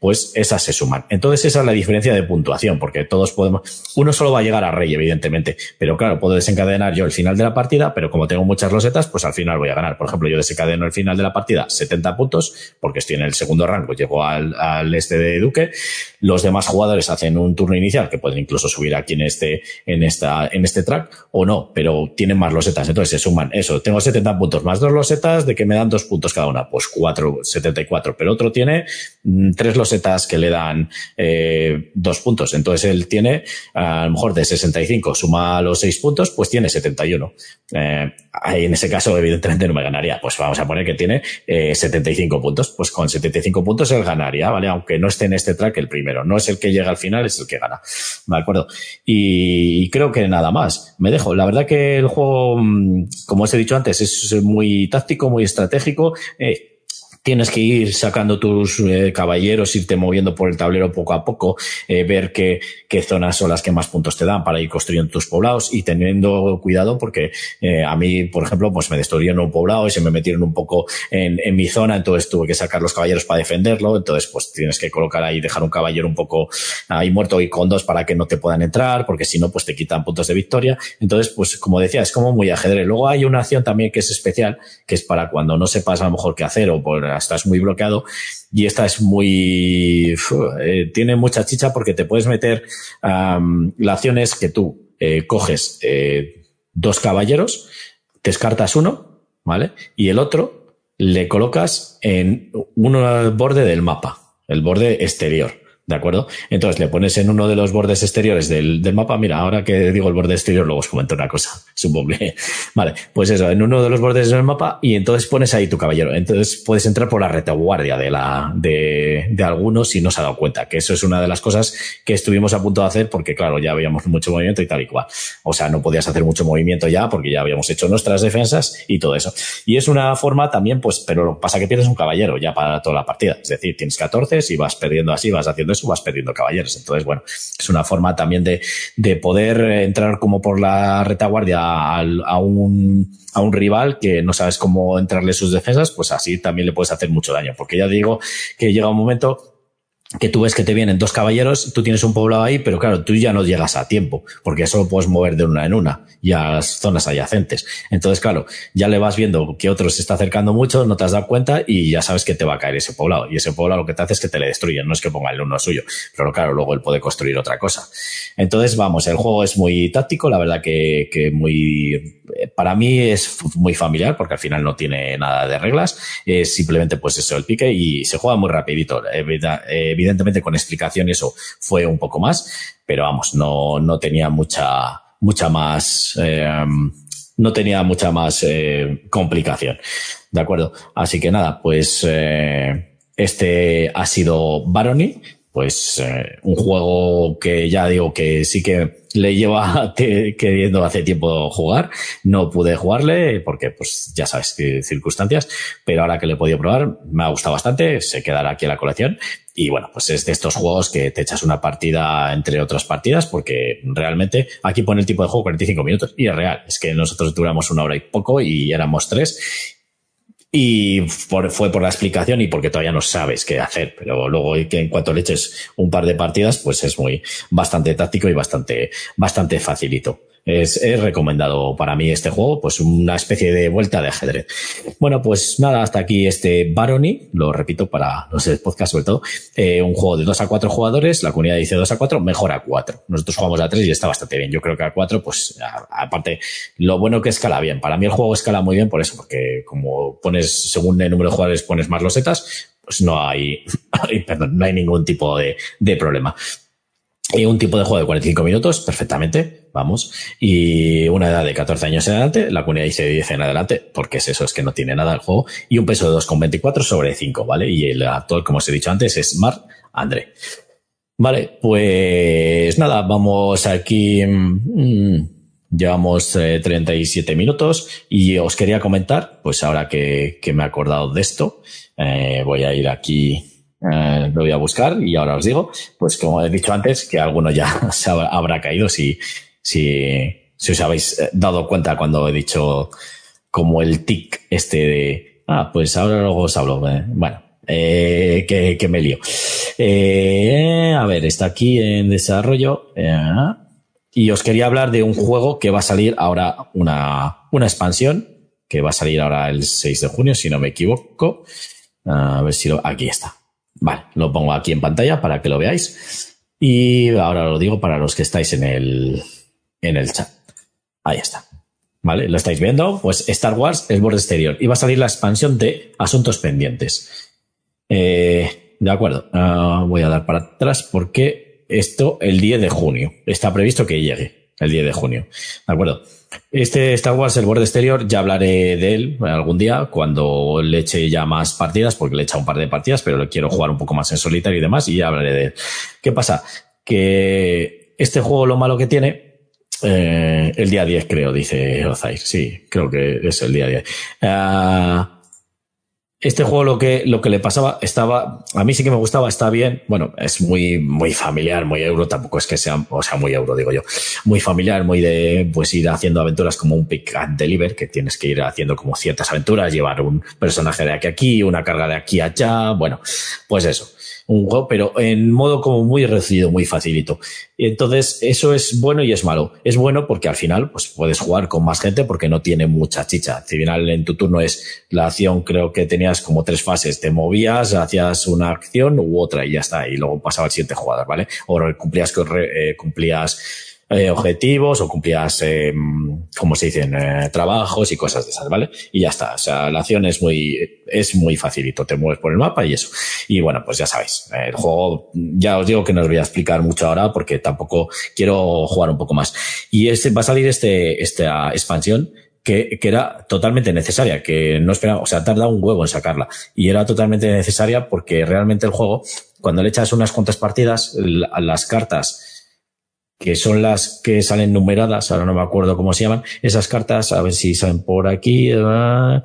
pues esas se suman. Entonces esa es la diferencia de puntuación, porque todos podemos, uno solo va a llegar a rey, evidentemente, pero claro, puedo desencadenar yo el final de la partida, pero como tengo muchas losetas, pues al final voy a ganar. Por ejemplo, yo desencadeno el final de la partida 70 puntos, porque estoy en el segundo rango, llego al, al este de Duque, los demás jugadores hacen un turno inicial, que pueden incluso subir aquí en este, en esta, en este track, o no, pero tienen más losetas, entonces se suman eso, tengo 70 puntos más dos losetas de que me dan dos puntos cada una, pues cuatro, 74, pero otro tiene mm, tres que le dan eh, dos puntos. Entonces él tiene, a lo mejor de 65, suma los seis puntos, pues tiene 71. Eh, en ese caso, evidentemente no me ganaría. Pues vamos a poner que tiene eh, 75 puntos. Pues con 75 puntos él ganaría, ¿vale? Aunque no esté en este track el primero. No es el que llega al final, es el que gana. ¿De acuerdo? Y creo que nada más. Me dejo. La verdad que el juego, mm, como os he dicho antes, es muy táctico, muy estratégico. Eh, tienes que ir sacando tus eh, caballeros, irte moviendo por el tablero poco a poco, eh, ver qué, qué, zonas son las que más puntos te dan para ir construyendo tus poblados y teniendo cuidado porque eh, a mí, por ejemplo, pues me destruyeron un poblado y se me metieron un poco en, en, mi zona, entonces tuve que sacar los caballeros para defenderlo, entonces pues tienes que colocar ahí, dejar un caballero un poco ahí muerto y con dos para que no te puedan entrar, porque si no, pues te quitan puntos de victoria. Entonces, pues como decía, es como muy ajedrez. Luego hay una acción también que es especial, que es para cuando no sepas a lo mejor qué hacer o por estás muy bloqueado y esta es muy, eh, tiene mucha chicha porque te puedes meter, la acción es que tú eh, coges eh, dos caballeros, descartas uno, ¿vale? Y el otro le colocas en un borde del mapa, el borde exterior. ¿De acuerdo? Entonces le pones en uno de los bordes exteriores del, del, mapa. Mira, ahora que digo el borde exterior, luego os comento una cosa. Supongo Vale, pues eso, en uno de los bordes del mapa y entonces pones ahí tu caballero. Entonces puedes entrar por la retaguardia de la, de, de algunos si no se ha dado cuenta. Que eso es una de las cosas que estuvimos a punto de hacer porque, claro, ya habíamos mucho movimiento y tal y cual. O sea, no podías hacer mucho movimiento ya porque ya habíamos hecho nuestras defensas y todo eso. Y es una forma también, pues, pero pasa que pierdes un caballero ya para toda la partida. Es decir, tienes 14, si vas perdiendo así, vas haciendo eso, vas perdiendo caballeros. Entonces, bueno, es una forma también de, de poder entrar como por la retaguardia a, a, un, a un rival que no sabes cómo entrarle sus defensas, pues así también le puedes hacer mucho daño. Porque ya digo que llega un momento que tú ves que te vienen dos caballeros, tú tienes un poblado ahí, pero claro, tú ya no llegas a tiempo, porque solo puedes mover de una en una y a las zonas adyacentes. Entonces, claro, ya le vas viendo que otro se está acercando mucho, no te has dado cuenta y ya sabes que te va a caer ese poblado. Y ese poblado lo que te hace es que te le destruyen, no es que ponga el uno suyo, pero claro, luego él puede construir otra cosa. Entonces, vamos, el juego es muy táctico, la verdad que, que muy, para mí es muy familiar, porque al final no tiene nada de reglas, es simplemente pues eso, el pique y se juega muy rapidito. Evidentemente con explicación eso fue un poco más, pero vamos, no, no tenía mucha, mucha más, eh, no tenía mucha más eh, complicación. ¿De acuerdo? Así que nada, pues eh, este ha sido Barony, pues eh, un juego que ya digo que sí que le lleva queriendo hace tiempo jugar. No pude jugarle porque, pues, ya sabes qué circunstancias, pero ahora que le he podido probar, me ha gustado bastante, se quedará aquí en la colección. Y bueno, pues es de estos juegos que te echas una partida entre otras partidas porque realmente aquí pone el tipo de juego 45 minutos y es real. Es que nosotros duramos una hora y poco y éramos tres y fue por la explicación y porque todavía no sabes qué hacer, pero luego que en cuanto le eches un par de partidas, pues es muy bastante táctico y bastante, bastante facilito es, es, recomendado para mí este juego, pues una especie de vuelta de ajedrez. Bueno, pues nada, hasta aquí este Barony, lo repito para los podcast sobre todo, eh, un juego de 2 a 4 jugadores, la comunidad dice 2 a 4, mejor a 4. Nosotros jugamos a 3 y está bastante bien. Yo creo que a 4, pues aparte, lo bueno que escala bien. Para mí el juego escala muy bien por eso, porque como pones, según el número de jugadores pones más losetas, pues no hay, perdón, no hay ningún tipo de, de problema. Y un tipo de juego de 45 minutos, perfectamente, vamos. Y una edad de 14 años en adelante, la comunidad dice 10 en adelante, porque es eso, es que no tiene nada el juego. Y un peso de 2,24 sobre 5, ¿vale? Y el actor, como os he dicho antes, es Mar André. Vale, pues nada, vamos aquí. Mmm, llevamos eh, 37 minutos y os quería comentar, pues ahora que, que me he acordado de esto, eh, voy a ir aquí eh, lo voy a buscar y ahora os digo, pues como he dicho antes, que alguno ya se habrá caído si, si, si os habéis eh, dado cuenta cuando he dicho como el tic este de, ah, pues ahora luego os hablo. Eh, bueno, eh, que, me lío. A ver, está aquí en desarrollo. Y os quería hablar de un juego que va a salir ahora, una, una expansión, que va a salir ahora el 6 de junio, si no me equivoco. A ver si lo, aquí está. Vale, lo pongo aquí en pantalla para que lo veáis. Y ahora lo digo para los que estáis en el, en el chat. Ahí está. ¿Vale? ¿Lo estáis viendo? Pues Star Wars, el borde exterior. Y va a salir la expansión de Asuntos Pendientes. Eh, de acuerdo. Uh, voy a dar para atrás porque esto el 10 de junio. Está previsto que llegue el 10 de junio. ¿De acuerdo? Este Star Wars, el borde exterior, ya hablaré de él algún día cuando le eche ya más partidas, porque le he echado un par de partidas, pero le quiero jugar un poco más en solitario y demás, y ya hablaré de él. ¿Qué pasa? Que este juego lo malo que tiene, eh, el día 10 creo, dice Ozair. Sí, creo que es el día 10. Uh, este juego lo que, lo que le pasaba estaba, a mí sí que me gustaba, está bien. Bueno, es muy, muy familiar, muy euro, tampoco es que sea, o sea, muy euro, digo yo. Muy familiar, muy de, pues ir haciendo aventuras como un pick and deliver, que tienes que ir haciendo como ciertas aventuras, llevar un personaje de aquí a aquí, una carga de aquí a allá. Bueno, pues eso un juego, pero en modo como muy reducido, muy facilito. Y entonces, eso es bueno y es malo. Es bueno porque al final, pues puedes jugar con más gente porque no tiene mucha chicha. Al final, en tu turno es la acción, creo que tenías como tres fases. Te movías, hacías una acción u otra y ya está. Y luego pasaba el siguiente jugador, ¿vale? O cumplías, eh, cumplías eh, objetivos o cumplías, eh, como se dicen, eh, trabajos y cosas de esas, ¿vale? Y ya está. O sea, la acción es muy, es muy facilito. Te mueves por el mapa y eso. Y bueno, pues ya sabéis, el juego, ya os digo que no os voy a explicar mucho ahora porque tampoco quiero jugar un poco más. Y este, va a salir este, esta expansión que, que, era totalmente necesaria, que no esperaba, o sea, tarda un huevo en sacarla. Y era totalmente necesaria porque realmente el juego, cuando le echas unas cuantas partidas, las cartas que son las que salen numeradas, ahora no me acuerdo cómo se llaman, esas cartas, a ver si salen por aquí, uh,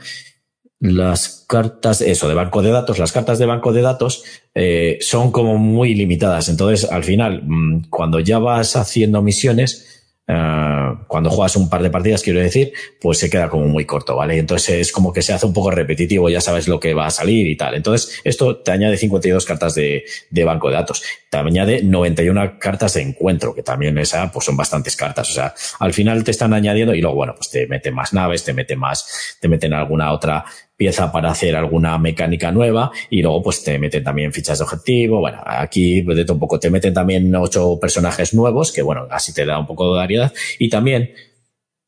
las cartas, eso, de banco de datos, las cartas de banco de datos eh, son como muy limitadas. Entonces, al final, mm, cuando ya vas haciendo misiones, eh, cuando juegas un par de partidas, quiero decir, pues se queda como muy corto, ¿vale? Entonces es como que se hace un poco repetitivo, ya sabes lo que va a salir y tal. Entonces, esto te añade 52 cartas de, de banco de datos. Te añade 91 cartas de encuentro, que también esa, pues son bastantes cartas. O sea, al final te están añadiendo y luego, bueno, pues te mete más naves, te mete más, te meten alguna otra pieza para hacer alguna mecánica nueva y luego pues te meten también fichas de objetivo. Bueno, aquí pues, de un poco te meten también ocho personajes nuevos que bueno, así te da un poco de variedad y también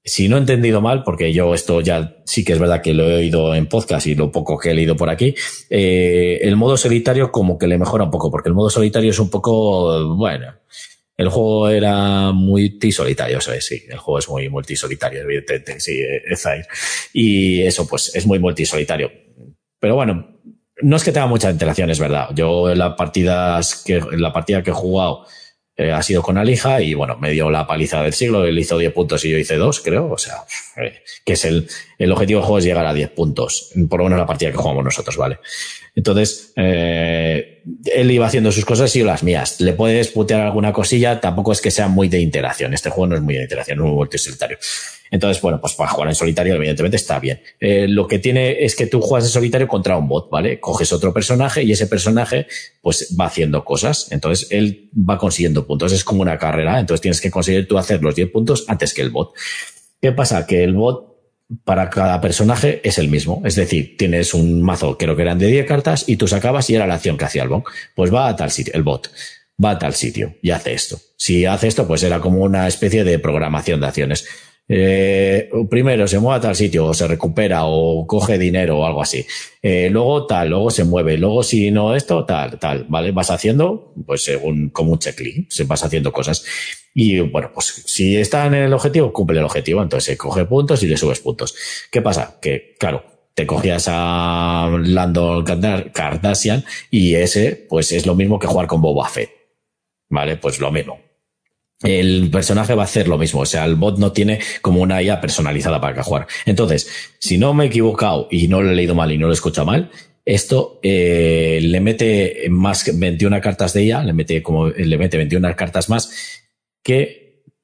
si no he entendido mal, porque yo esto ya sí que es verdad que lo he oído en podcast y lo poco que he leído por aquí, eh, el modo solitario como que le mejora un poco, porque el modo solitario es un poco, bueno, el juego era multisolitario, eso es, sí. El juego es muy multisolitario, evidentemente, sí, es ahí. Y eso, pues, es muy multisolitario. Pero bueno, no es que tenga mucha antelación, es verdad. Yo en las partidas que, en la partida que he jugado, eh, ha sido con Alija y bueno, me dio la paliza del siglo, él hizo 10 puntos y yo hice 2, creo, o sea, que es el, el objetivo del juego es llegar a 10 puntos, por lo menos la partida que jugamos nosotros, ¿vale? Entonces, eh, él iba haciendo sus cosas y yo las mías. Le puedes putear alguna cosilla, tampoco es que sea muy de interacción, este juego no es muy de interacción, es muy multisolitario. Entonces, bueno, pues para jugar en solitario, evidentemente está bien. Eh, lo que tiene es que tú juegas en solitario contra un bot, ¿vale? Coges otro personaje y ese personaje, pues va haciendo cosas. Entonces, él va consiguiendo puntos. Es como una carrera. Entonces, tienes que conseguir tú hacer los 10 puntos antes que el bot. ¿Qué pasa? Que el bot para cada personaje es el mismo. Es decir, tienes un mazo, creo que eran de 10 cartas, y tú sacabas y era la acción que hacía el bot. Pues va a tal sitio, el bot va a tal sitio y hace esto. Si hace esto, pues era como una especie de programación de acciones eh, primero se mueve a tal sitio, o se recupera, o coge dinero, o algo así. Eh, luego tal, luego se mueve, luego si no esto, tal, tal, ¿vale? Vas haciendo, pues según, como un checklist, se vas haciendo cosas. Y bueno, pues si está en el objetivo, cumple el objetivo, entonces se coge puntos y le subes puntos. ¿Qué pasa? Que, claro, te cogías a Lando Kardashian y ese, pues es lo mismo que jugar con Boba Fett. ¿Vale? Pues lo mismo el personaje va a hacer lo mismo. O sea, el bot no tiene como una IA personalizada para jugar. Entonces, si no me he equivocado y no lo he leído mal y no lo he escuchado mal, esto eh, le mete más 21 cartas de IA, le mete como le mete 21 cartas más que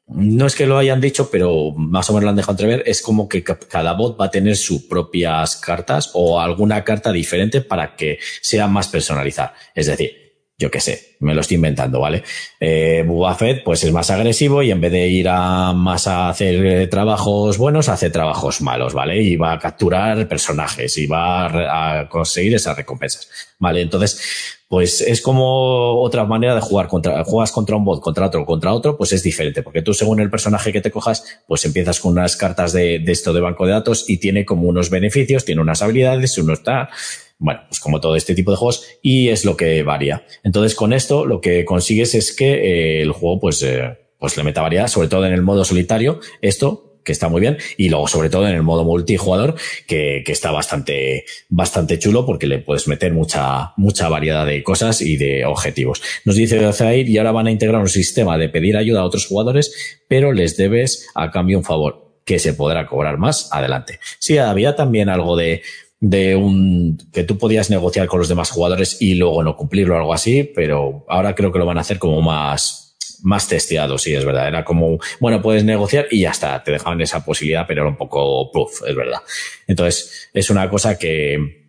no es que lo hayan dicho, pero más o menos lo han dejado entrever, es como que cada bot va a tener sus propias cartas o alguna carta diferente para que sea más personalizada. Es decir, yo qué sé, me lo estoy inventando, ¿vale? Eh, Fett, pues es más agresivo y en vez de ir a más a hacer eh, trabajos buenos, hace trabajos malos, ¿vale? Y va a capturar personajes y va a, conseguir esas recompensas, ¿vale? Entonces, pues es como otra manera de jugar contra, juegas contra un bot, contra otro, contra otro, pues es diferente, porque tú según el personaje que te cojas, pues empiezas con unas cartas de, de esto de banco de datos y tiene como unos beneficios, tiene unas habilidades, uno está, bueno, pues como todo este tipo de juegos, y es lo que varía. Entonces, con esto lo que consigues es que eh, el juego, pues, eh, pues le meta variedad, sobre todo en el modo solitario, esto que está muy bien, y luego sobre todo en el modo multijugador, que, que está bastante, bastante chulo porque le puedes meter mucha, mucha variedad de cosas y de objetivos. Nos dice Zair, y ahora van a integrar un sistema de pedir ayuda a otros jugadores, pero les debes a cambio un favor que se podrá cobrar más adelante. Sí, había también algo de, de un que tú podías negociar con los demás jugadores y luego no cumplirlo o algo así, pero ahora creo que lo van a hacer como más más testeado, sí, es verdad. Era como, bueno, puedes negociar y ya está, te dejaban esa posibilidad, pero era un poco proof, es verdad. Entonces, es una cosa que,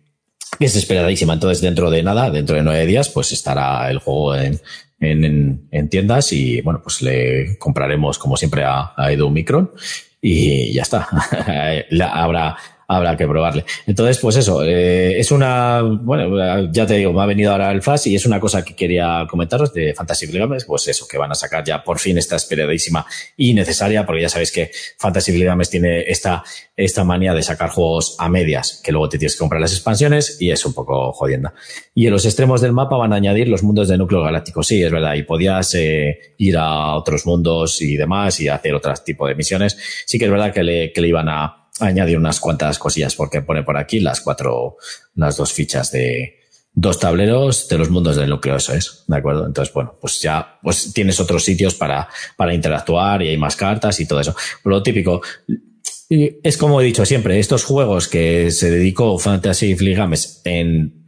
es esperadísima. Entonces, dentro de nada, dentro de nueve días, pues estará el juego en, en, en tiendas y, bueno, pues le compraremos, como siempre, a, a Edu Micron y ya está. Habrá habrá que probarle. Entonces, pues eso, eh, es una, bueno, ya te digo, me ha venido ahora el flash y es una cosa que quería comentaros de Fantasy Games, pues eso, que van a sacar ya por fin esta esperadísima y necesaria, porque ya sabéis que Fantasy Games tiene esta, esta manía de sacar juegos a medias, que luego te tienes que comprar las expansiones y es un poco jodienda. Y en los extremos del mapa van a añadir los mundos de núcleo galáctico, sí, es verdad, y podías eh, ir a otros mundos y demás y hacer otro tipo de misiones. Sí que es verdad que le, que le iban a añadir unas cuantas cosillas porque pone por aquí las cuatro, las dos fichas de dos tableros de los mundos del núcleo, eso es, ¿de acuerdo? Entonces, bueno, pues ya, pues tienes otros sitios para, para interactuar y hay más cartas y todo eso. Lo típico, es como he dicho siempre, estos juegos que se dedicó Fantasy Fligames en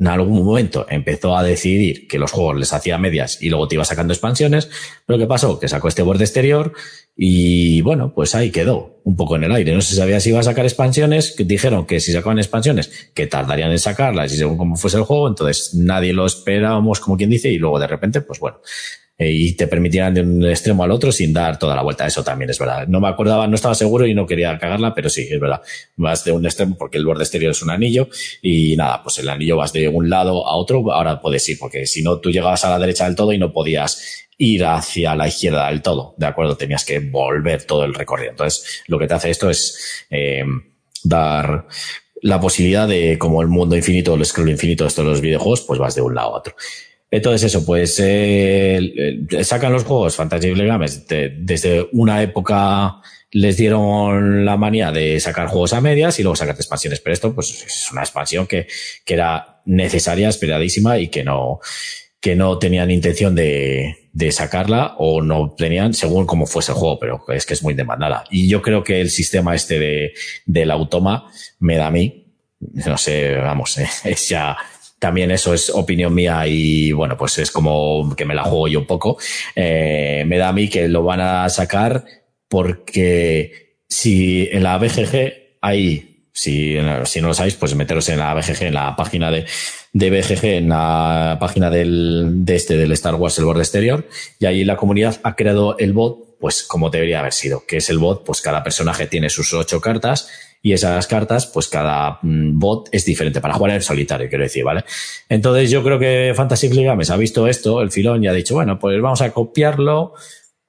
en algún momento empezó a decidir que los juegos les hacía medias y luego te iba sacando expansiones, pero ¿qué pasó? Que sacó este borde exterior y bueno, pues ahí quedó un poco en el aire. No se sabía si iba a sacar expansiones, dijeron que si sacaban expansiones, que tardarían en sacarlas y según cómo fuese el juego, entonces nadie lo esperábamos como quien dice y luego de repente, pues bueno, eh, y te permitirán de un extremo al otro sin dar toda la vuelta. Eso también es verdad. No me acordaba, no estaba seguro y no quería cagarla, pero sí, es verdad. Vas de un extremo porque el borde exterior es un anillo y nada, pues el anillo vas de un lado a otro, ahora puedes ir, porque si no, tú llegabas a la derecha del todo y no podías ir hacia la izquierda del todo, ¿de acuerdo? Tenías que volver todo el recorrido. Entonces, lo que te hace esto es eh, dar la posibilidad de, como el mundo infinito, el scroll infinito de estos los videojuegos, pues vas de un lado a otro. Entonces eso, pues eh, eh, sacan los juegos Fantasy Games desde una época les dieron la manía de sacar juegos a medias y luego sacar expansiones, pero esto pues es una expansión que, que era necesaria, esperadísima y que no, que no tenían intención de, de sacarla o no tenían según cómo fuese el juego, pero es que es muy demandada. Y yo creo que el sistema este de, del automa me da a mí, no sé, vamos, es ya también eso es opinión mía y bueno, pues es como que me la juego yo un poco. Eh, me da a mí que lo van a sacar porque si en la BGG hay, si, si no lo sabéis, pues meteros en la BGG, en la página de, de BGG, en la página del, de este, del Star Wars, el borde exterior, y ahí la comunidad ha creado el bot, pues como debería haber sido, que es el bot, pues cada personaje tiene sus ocho cartas y esas cartas, pues cada mm, bot es diferente para jugar en solitario, quiero decir, ¿vale? Entonces yo creo que Fantasy Games ha visto esto, el filón, y ha dicho, bueno, pues vamos a copiarlo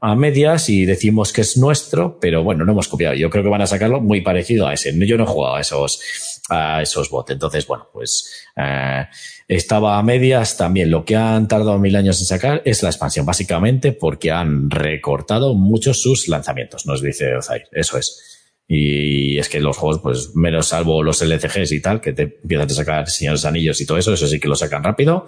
a medias y decimos que es nuestro, pero bueno, no hemos copiado. Yo creo que van a sacarlo muy parecido a ese. Yo no he jugado a esos, a esos bots. Entonces, bueno, pues eh, estaba a medias también. Lo que han tardado mil años en sacar es la expansión, básicamente porque han recortado mucho sus lanzamientos, nos dice Ozair. Eso es. Y es que los juegos, pues menos salvo los LCGs y tal, que te empiezan a sacar señores anillos y todo eso, eso sí que lo sacan rápido,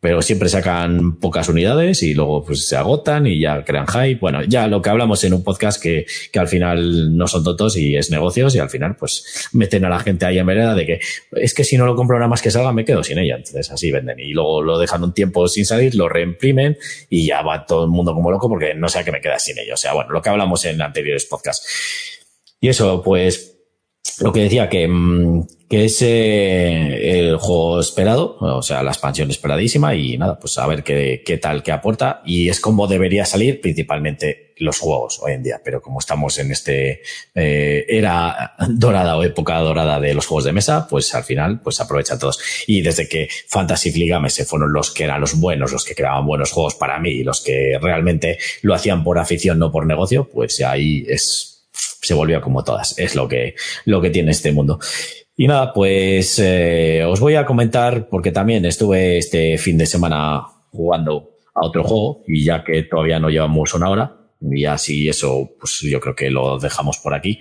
pero siempre sacan pocas unidades y luego pues se agotan y ya crean hype. Bueno, ya lo que hablamos en un podcast que, que al final no son tontos y es negocios y al final pues meten a la gente ahí en vereda de que es que si no lo compro nada más que salga me quedo sin ella. Entonces así venden y luego lo dejan un tiempo sin salir, lo reimprimen y ya va todo el mundo como loco porque no sé a qué me queda sin ello. O sea, bueno, lo que hablamos en anteriores podcasts. Y eso, pues, lo que decía que, mm, que es eh, el juego esperado, o sea, la expansión esperadísima y nada, pues a ver qué, qué tal, qué aporta y es como debería salir principalmente los juegos hoy en día, pero como estamos en este eh, era dorada o época dorada de los juegos de mesa, pues al final pues aprovechan todos. Y desde que Fantasy Fligames se fueron los que eran los buenos, los que creaban buenos juegos para mí y los que realmente lo hacían por afición, no por negocio, pues ahí es se volvió como todas. Es lo que, lo que tiene este mundo. Y nada, pues eh, os voy a comentar, porque también estuve este fin de semana jugando a otro juego, y ya que todavía no llevamos una hora, y así eso, pues yo creo que lo dejamos por aquí.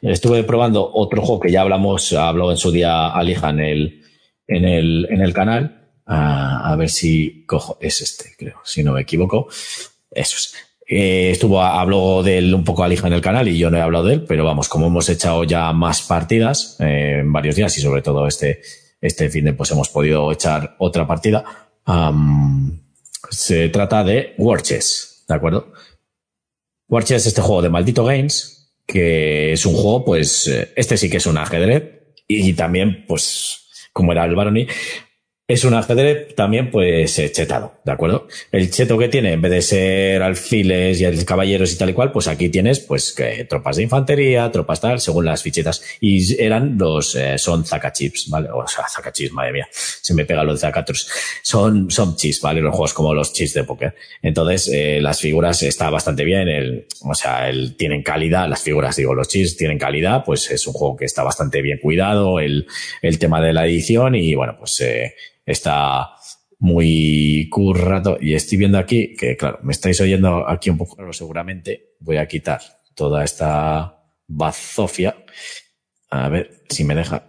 estuve probando otro juego que ya hablamos, habló en su día Alija en el, en el, en el canal. a ver si cojo, es este, creo, si no me equivoco. Eso es. Eh, estuvo, habló de él un poco Alija en el canal y yo no he hablado de él, pero vamos, como hemos echado ya más partidas eh, en varios días y sobre todo este, este fin de pues hemos podido echar otra partida. se trata de Warchess, ¿de acuerdo? Warchess es este juego de Maldito Games, que es un juego, pues, eh, este sí que es un ajedrez y también, pues, como era el Barony, es un ajedrez también, pues, eh, chetado, ¿de acuerdo? El cheto que tiene, en vez de ser alfiles y caballeros y tal y cual, pues aquí tienes, pues, que tropas de infantería, tropas tal, según las fichitas. Y eran los, eh, son zacachips, ¿vale? O sea, zacachips, madre mía, se me pega lo de zacatrus. Son, son chips, ¿vale? Los juegos como los chips de póker. Entonces, eh, las figuras está bastante bien, el, o sea, el, tienen calidad, las figuras, digo, los chips tienen calidad, pues es un juego que está bastante bien cuidado, el, el tema de la edición y, bueno, pues, eh, está muy currado y estoy viendo aquí que, claro, me estáis oyendo aquí un poco, pero seguramente voy a quitar toda esta bazofia. A ver si me deja.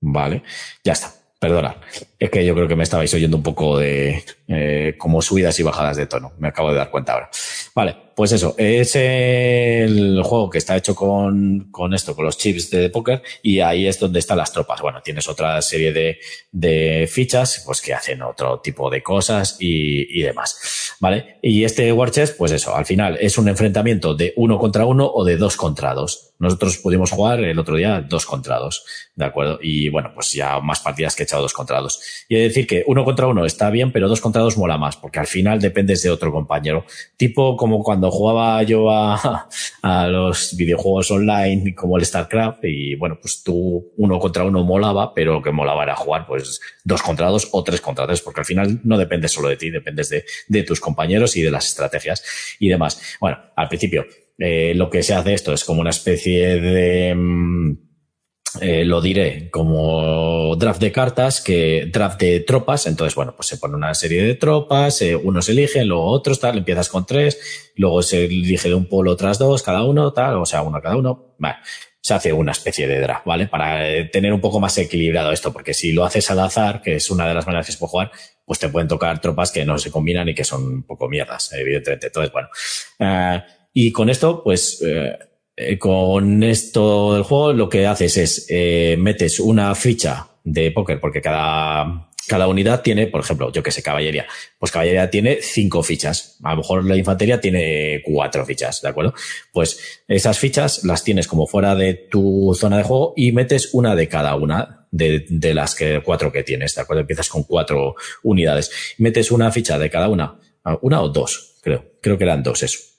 Vale, ya está. Perdona, es que yo creo que me estabais oyendo un poco de eh, como subidas y bajadas de tono. Me acabo de dar cuenta ahora. Vale, pues eso, es el juego que está hecho con, con esto, con los chips de póker, y ahí es donde están las tropas. Bueno, tienes otra serie de, de fichas, pues que hacen otro tipo de cosas y, y demás. ¿Vale? Y este War Chess, pues eso, al final es un enfrentamiento de uno contra uno o de dos contra dos. Nosotros pudimos jugar el otro día dos contra dos, ¿de acuerdo? Y bueno, pues ya más partidas que he echado dos contra dos. Y decir que uno contra uno está bien, pero dos contra dos mola más, porque al final dependes de otro compañero. Tipo como cuando jugaba yo a, a los videojuegos online como el StarCraft y bueno, pues tú uno contra uno molaba, pero lo que molaba era jugar pues dos contra dos o tres contra tres, porque al final no dependes solo de ti, dependes de, de tus compañeros y de las estrategias y demás. Bueno, al principio eh, lo que se hace esto es como una especie de... Mm, eh, lo diré como draft de cartas, que draft de tropas. Entonces, bueno, pues se pone una serie de tropas, eh, unos eligen, luego otros, tal, empiezas con tres, luego se elige de un polo otras dos, cada uno, tal, o sea, uno cada uno. Vale. Se hace una especie de draft, ¿vale? Para eh, tener un poco más equilibrado esto, porque si lo haces al azar, que es una de las maneras que se puede jugar, pues te pueden tocar tropas que no se combinan y que son un poco mierdas, evidentemente. Entonces, bueno. Eh, y con esto, pues, eh, con esto del juego lo que haces es eh, metes una ficha de póker porque cada, cada unidad tiene, por ejemplo, yo que sé, caballería. Pues caballería tiene cinco fichas. A lo mejor la infantería tiene cuatro fichas, ¿de acuerdo? Pues esas fichas las tienes como fuera de tu zona de juego y metes una de cada una de, de las que, cuatro que tienes, ¿de acuerdo? Empiezas con cuatro unidades. Metes una ficha de cada una, una o dos, creo. Creo que eran dos, eso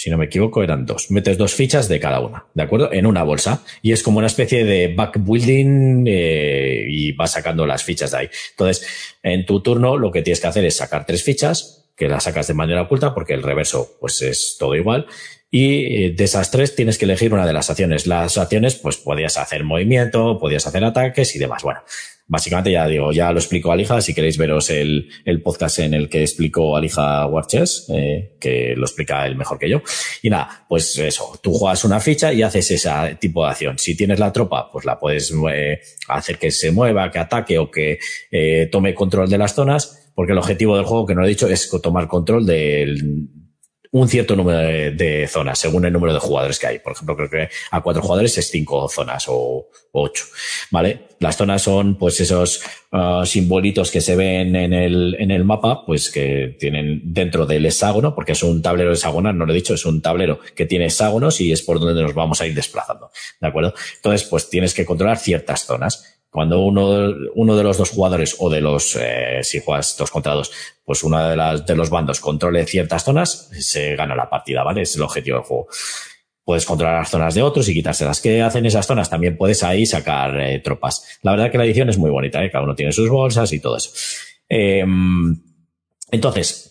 si no me equivoco, eran dos. Metes dos fichas de cada una, ¿de acuerdo? En una bolsa. Y es como una especie de backbuilding eh, y vas sacando las fichas de ahí. Entonces, en tu turno lo que tienes que hacer es sacar tres fichas, que las sacas de manera oculta porque el reverso pues es todo igual. Y eh, de esas tres tienes que elegir una de las acciones. Las acciones, pues podías hacer movimiento, podías hacer ataques y demás. Bueno, básicamente ya digo, ya lo explico Alija, si queréis veros el, el podcast en el que explico Alija Warches, eh, que lo explica él mejor que yo. Y nada, pues eso, tú juegas una ficha y haces ese tipo de acción. Si tienes la tropa, pues la puedes eh, hacer que se mueva, que ataque o que eh, tome control de las zonas, porque el objetivo del juego, que no he dicho, es tomar control del, un cierto número de, zonas, según el número de jugadores que hay. Por ejemplo, creo que a cuatro jugadores es cinco zonas o, ocho, ¿vale? Las zonas son, pues, esos uh, simbolitos que se ven en el, en el mapa, pues, que tienen dentro del hexágono, porque es un tablero hexagonal, no lo he dicho, es un tablero que tiene hexágonos y es por donde nos vamos a ir desplazando, ¿de acuerdo? Entonces, pues, tienes que controlar ciertas zonas. Cuando uno, uno de los dos jugadores o de los, eh, si juegas dos contra dos, pues uno de, las, de los bandos controle ciertas zonas, se gana la partida, ¿vale? Es el objetivo del juego. Puedes controlar las zonas de otros y quitárselas. ¿Qué hacen esas zonas? También puedes ahí sacar eh, tropas. La verdad que la edición es muy bonita, ¿eh? Cada uno tiene sus bolsas y todo eso. Eh, entonces,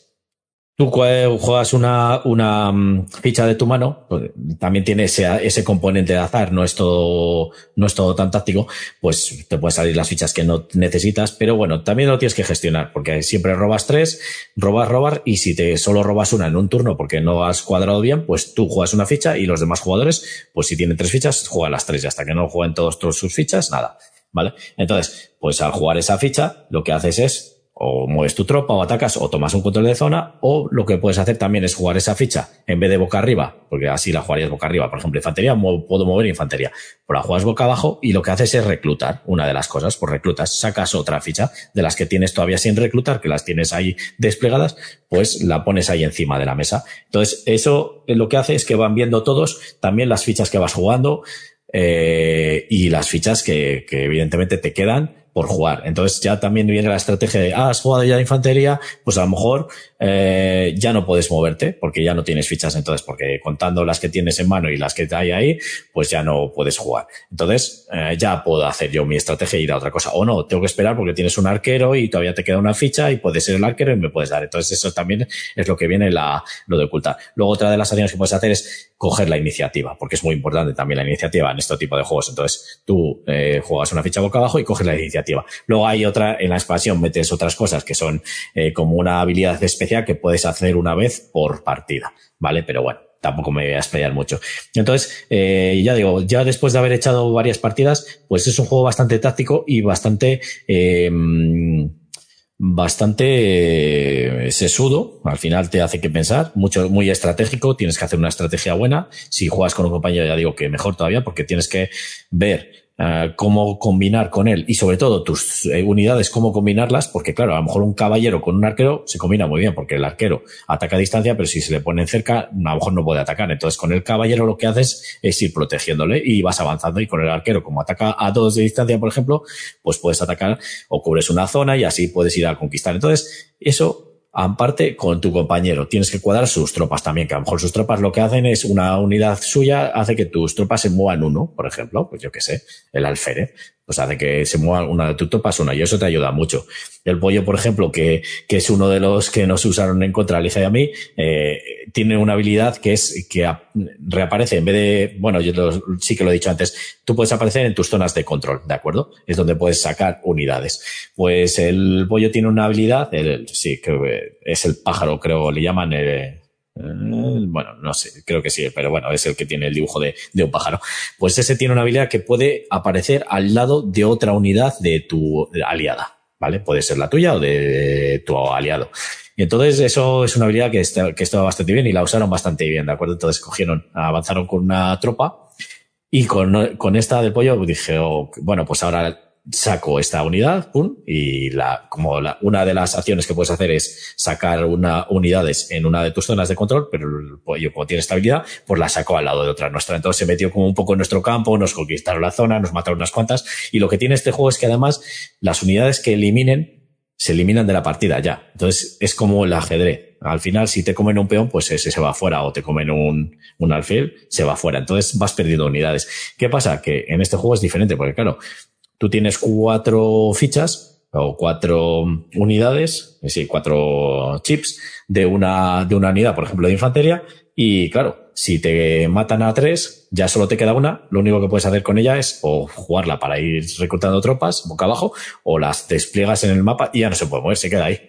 tú juegas una, una mm, ficha de tu mano, pues, también tiene ese, ese componente de azar, no es todo, no es todo tan táctico, pues te pueden salir las fichas que no necesitas, pero bueno, también lo tienes que gestionar, porque siempre robas tres, robas, robar, y si te solo robas una en un turno porque no has cuadrado bien, pues tú juegas una ficha y los demás jugadores, pues si tienen tres fichas, juegan las tres y hasta que no jueguen todos, todos sus fichas, nada. ¿Vale? Entonces, pues al jugar esa ficha, lo que haces es o mueves tu tropa o atacas o tomas un control de zona o lo que puedes hacer también es jugar esa ficha en vez de boca arriba, porque así la jugarías boca arriba. Por ejemplo, infantería, puedo mover infantería, pero la juegas boca abajo y lo que haces es reclutar. Una de las cosas, pues reclutas, sacas otra ficha de las que tienes todavía sin reclutar, que las tienes ahí desplegadas, pues la pones ahí encima de la mesa. Entonces, eso lo que hace es que van viendo todos también las fichas que vas jugando, eh, y las fichas que, que, evidentemente te quedan por jugar. Entonces ya también viene la estrategia de, ah, has jugado ya infantería, pues a lo mejor eh, ya no puedes moverte porque ya no tienes fichas entonces, porque contando las que tienes en mano y las que hay ahí, pues ya no puedes jugar. Entonces eh, ya puedo hacer yo mi estrategia y ir a otra cosa. O no, tengo que esperar porque tienes un arquero y todavía te queda una ficha y puedes ser el arquero y me puedes dar. Entonces eso también es lo que viene la, lo de ocultar. Luego otra de las acciones que puedes hacer es coger la iniciativa, porque es muy importante también la iniciativa en este tipo de juegos. Entonces tú eh, juegas una ficha boca abajo y coges la iniciativa. Luego hay otra, en la expansión metes otras cosas que son como una habilidad especial que puedes hacer una vez por partida, ¿vale? Pero bueno, tampoco me voy a explayar mucho. Entonces, eh, ya digo, ya después de haber echado varias partidas, pues es un juego bastante táctico y bastante... Eh, bastante eh, sesudo, al final te hace que pensar, mucho, muy estratégico, tienes que hacer una estrategia buena, si juegas con un compañero ya digo que mejor todavía porque tienes que ver eh, cómo combinar con él y sobre todo tus eh, unidades, cómo combinarlas, porque claro, a lo mejor un caballero con un arquero se combina muy bien, porque el arquero ataca a distancia, pero si se le pone cerca, a lo mejor no puede atacar. Entonces, con el caballero lo que haces es ir protegiéndole y vas avanzando. Y con el arquero, como ataca a todos de distancia, por ejemplo, pues puedes atacar o cubres una zona y así puedes ir a conquistar. Entonces, eso aparte con tu compañero. Tienes que cuadrar sus tropas también, que a lo mejor sus tropas lo que hacen es una unidad suya, hace que tus tropas se muevan uno, por ejemplo, pues yo qué sé, el alférez pues hace que se mueva una de tus tropas una y eso te ayuda mucho. El pollo, por ejemplo, que, que es uno de los que nos usaron en contra y a mí, eh, tiene una habilidad que es que reaparece en vez de, bueno, yo sí que lo he dicho antes, tú puedes aparecer en tus zonas de control, ¿de acuerdo? Es donde puedes sacar unidades. Pues el pollo tiene una habilidad, el, sí, que es el pájaro, creo, le llaman, eh, bueno, no sé, creo que sí, pero bueno, es el que tiene el dibujo de, un pájaro. Pues ese tiene una habilidad que puede aparecer al lado de otra unidad de tu aliada, ¿vale? Puede ser la tuya o de tu aliado. Y entonces eso es una habilidad que está, que bastante bien y la usaron bastante bien, ¿de acuerdo? Entonces cogieron, avanzaron con una tropa y con, con esta del pollo dije, oh, bueno, pues ahora saco esta unidad, pum, y la, como la, una de las acciones que puedes hacer es sacar una unidades en una de tus zonas de control, pero el pollo como tiene estabilidad, pues la saco al lado de otra nuestra. Entonces se metió como un poco en nuestro campo, nos conquistaron la zona, nos mataron unas cuantas, y lo que tiene este juego es que además las unidades que eliminen se eliminan de la partida ya. Entonces es como el ajedrez. Al final, si te comen un peón, pues ese se va fuera, o te comen un, un alfil, se va fuera. Entonces vas perdiendo unidades. ¿Qué pasa? Que en este juego es diferente, porque claro, tú tienes cuatro fichas o cuatro unidades, es decir, cuatro chips de una, de una unidad, por ejemplo, de infantería. Y claro, si te matan a tres, ya solo te queda una. Lo único que puedes hacer con ella es o jugarla para ir reclutando tropas boca abajo o las despliegas en el mapa y ya no se puede mover, se queda ahí.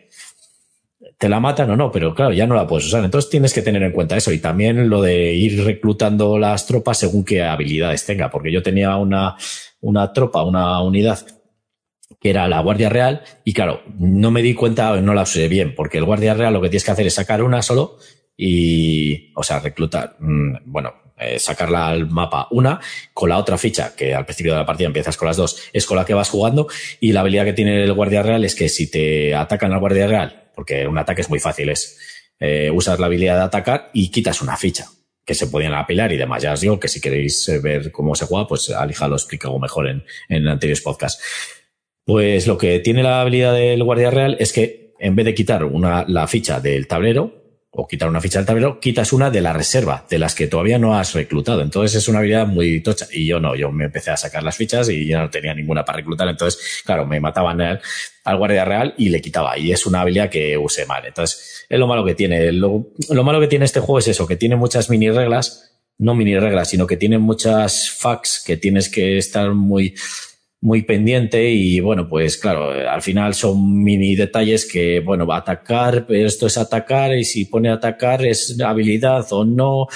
Te la matan o no, pero claro, ya no la puedes usar. Entonces tienes que tener en cuenta eso y también lo de ir reclutando las tropas según qué habilidades tenga, porque yo tenía una, una tropa, una unidad que era la Guardia Real, y claro, no me di cuenta, no la usé bien, porque el Guardia Real lo que tienes que hacer es sacar una solo y, o sea, reclutar, mm, bueno, eh, sacarla al mapa una, con la otra ficha, que al principio de la partida empiezas con las dos, es con la que vas jugando, y la habilidad que tiene el Guardia Real es que si te atacan al Guardia Real, porque un ataque es muy fácil, es eh, usas la habilidad de atacar y quitas una ficha que se podían apilar y demás. Ya os digo que si queréis eh, ver cómo se juega, pues Alija lo explica mejor en, en anteriores podcasts. Pues lo que tiene la habilidad del guardia real es que en vez de quitar una, la ficha del tablero, o quitar una ficha del tablero, quitas una de la reserva, de las que todavía no has reclutado. Entonces es una habilidad muy tocha. Y yo no, yo me empecé a sacar las fichas y ya no tenía ninguna para reclutar. Entonces, claro, me mataban al, guardia real y le quitaba. Y es una habilidad que usé mal. Entonces, es lo malo que tiene. Lo, lo malo que tiene este juego es eso, que tiene muchas mini reglas, no mini reglas, sino que tiene muchas facts que tienes que estar muy, muy pendiente y bueno, pues claro, al final son mini detalles que, bueno, va a atacar, esto es atacar y si pone atacar es habilidad o no,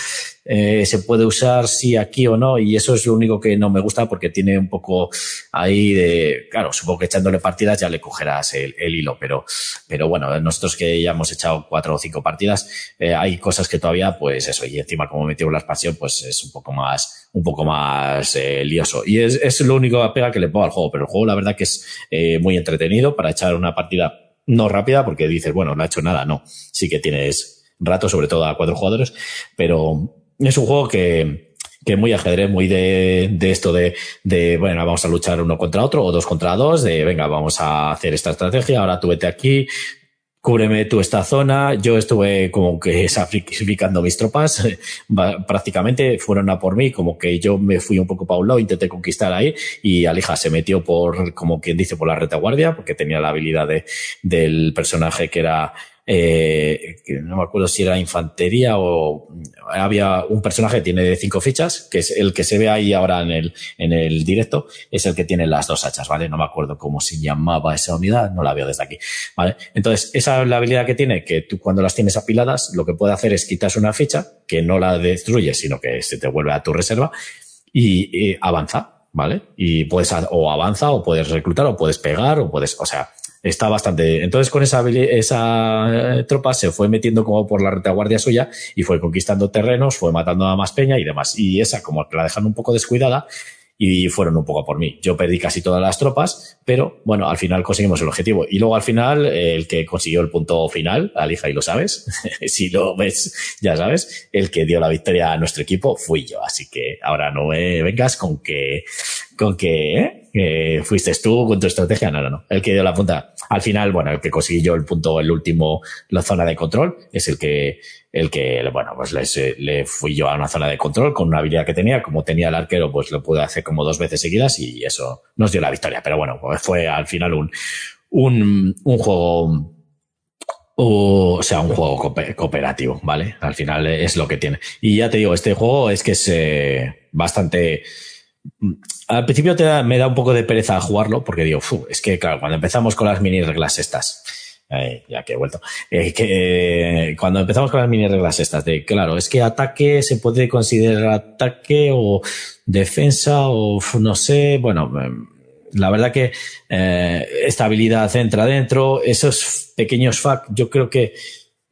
eh, se puede usar sí aquí o no y eso es lo único que no me gusta porque tiene un poco ahí de, claro, supongo que echándole partidas ya le cogerás el, hilo, pero, pero bueno, nosotros que ya hemos echado cuatro o cinco partidas, eh, hay cosas que todavía, pues eso, y encima como metió la expansión, pues es un poco más, un poco más eh, lioso. Y es, es lo único pega que le pongo al juego, pero el juego la verdad que es eh, muy entretenido para echar una partida no rápida porque dices, bueno, no ha hecho nada, no. Sí que tienes rato, sobre todo a cuatro jugadores, pero es un juego que, que muy ajedrez, muy de, de esto de, de, bueno, vamos a luchar uno contra otro o dos contra dos, de venga, vamos a hacer esta estrategia, ahora tú vete aquí, cúbreme tú esta zona. Yo estuve como que sacrificando mis tropas, prácticamente fueron a por mí, como que yo me fui un poco para un lado, intenté conquistar ahí y Alija se metió por, como quien dice, por la retaguardia, porque tenía la habilidad de, del personaje que era eh, no me acuerdo si era infantería o había un personaje que tiene cinco fichas, que es el que se ve ahí ahora en el, en el directo, es el que tiene las dos hachas, ¿vale? No me acuerdo cómo se llamaba esa unidad, no la veo desde aquí, ¿vale? Entonces, esa es la habilidad que tiene, que tú cuando las tienes apiladas, lo que puede hacer es quitarse una ficha, que no la destruye, sino que se te vuelve a tu reserva y, y avanza, ¿vale? Y puedes, o avanza, o puedes reclutar, o puedes pegar, o puedes, o sea, está bastante. Entonces, con esa, esa eh, tropa se fue metiendo como por la retaguardia suya y fue conquistando terrenos, fue matando a más peña y demás. Y esa, como la dejaron un poco descuidada, y fueron un poco por mí. Yo perdí casi todas las tropas, pero bueno, al final conseguimos el objetivo. Y luego al final, el que consiguió el punto final, Alija, y lo sabes, si lo ves, ya sabes, el que dio la victoria a nuestro equipo fui yo. Así que ahora no me vengas con que, con que, ¿eh? fuiste tú con tu estrategia. No, no, no. El que dio la punta. Al final, bueno, el que consiguió el punto, el último, la zona de control, es el que, el que, bueno, pues le, le fui yo a una zona de control con una habilidad que tenía. Como tenía el arquero, pues lo pude hacer como dos veces seguidas y eso nos dio la victoria. Pero bueno, pues fue al final un, un, un juego, o sea, un juego cooperativo, ¿vale? Al final es lo que tiene. Y ya te digo, este juego es que es eh, bastante... Al principio me da un poco de pereza jugarlo porque digo, es que claro, cuando empezamos con las mini reglas estas, ya que he vuelto. Eh, que eh, cuando empezamos con las mini reglas estas, de claro, es que ataque se puede considerar ataque o defensa o no sé, bueno, em, la verdad que eh, estabilidad entra dentro, esos pequeños fac, yo creo que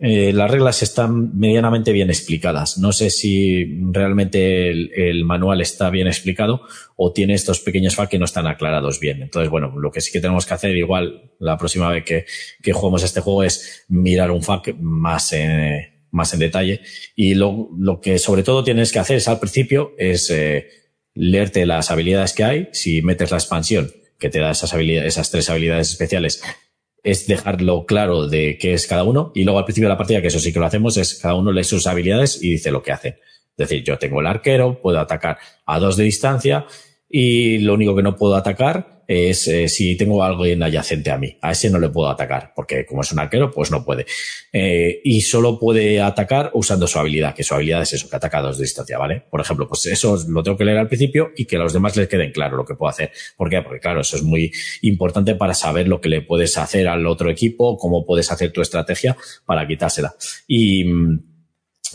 eh, las reglas están medianamente bien explicadas. No sé si realmente el, manual está bien explicado o tiene estos pequeños fallos que no están aclarados bien. Entonces, bueno, lo que sí que tenemos que hacer igual la próxima vez que, que juguemos este juego es mirar un FAQ más en, más en detalle. Y lo, lo que sobre todo tienes que hacer es al principio es eh, leerte las habilidades que hay. Si metes la expansión que te da esas habilidades, esas tres habilidades especiales, es dejarlo claro de qué es cada uno y luego al principio de la partida, que eso sí que lo hacemos, es cada uno lee sus habilidades y dice lo que hace. Es decir, yo tengo el arquero, puedo atacar a dos de distancia y lo único que no puedo atacar es eh, si tengo algo en adyacente a mí. A ese no le puedo atacar, porque como es un arquero, pues no puede. Eh, y solo puede atacar usando su habilidad, que su habilidad es eso, que ataca a dos de distancia, ¿vale? Por ejemplo, pues eso lo tengo que leer al principio y que a los demás les queden claro lo que puedo hacer. ¿Por qué? Porque claro, eso es muy importante para saber lo que le puedes hacer al otro equipo, cómo puedes hacer tu estrategia para quitársela. Y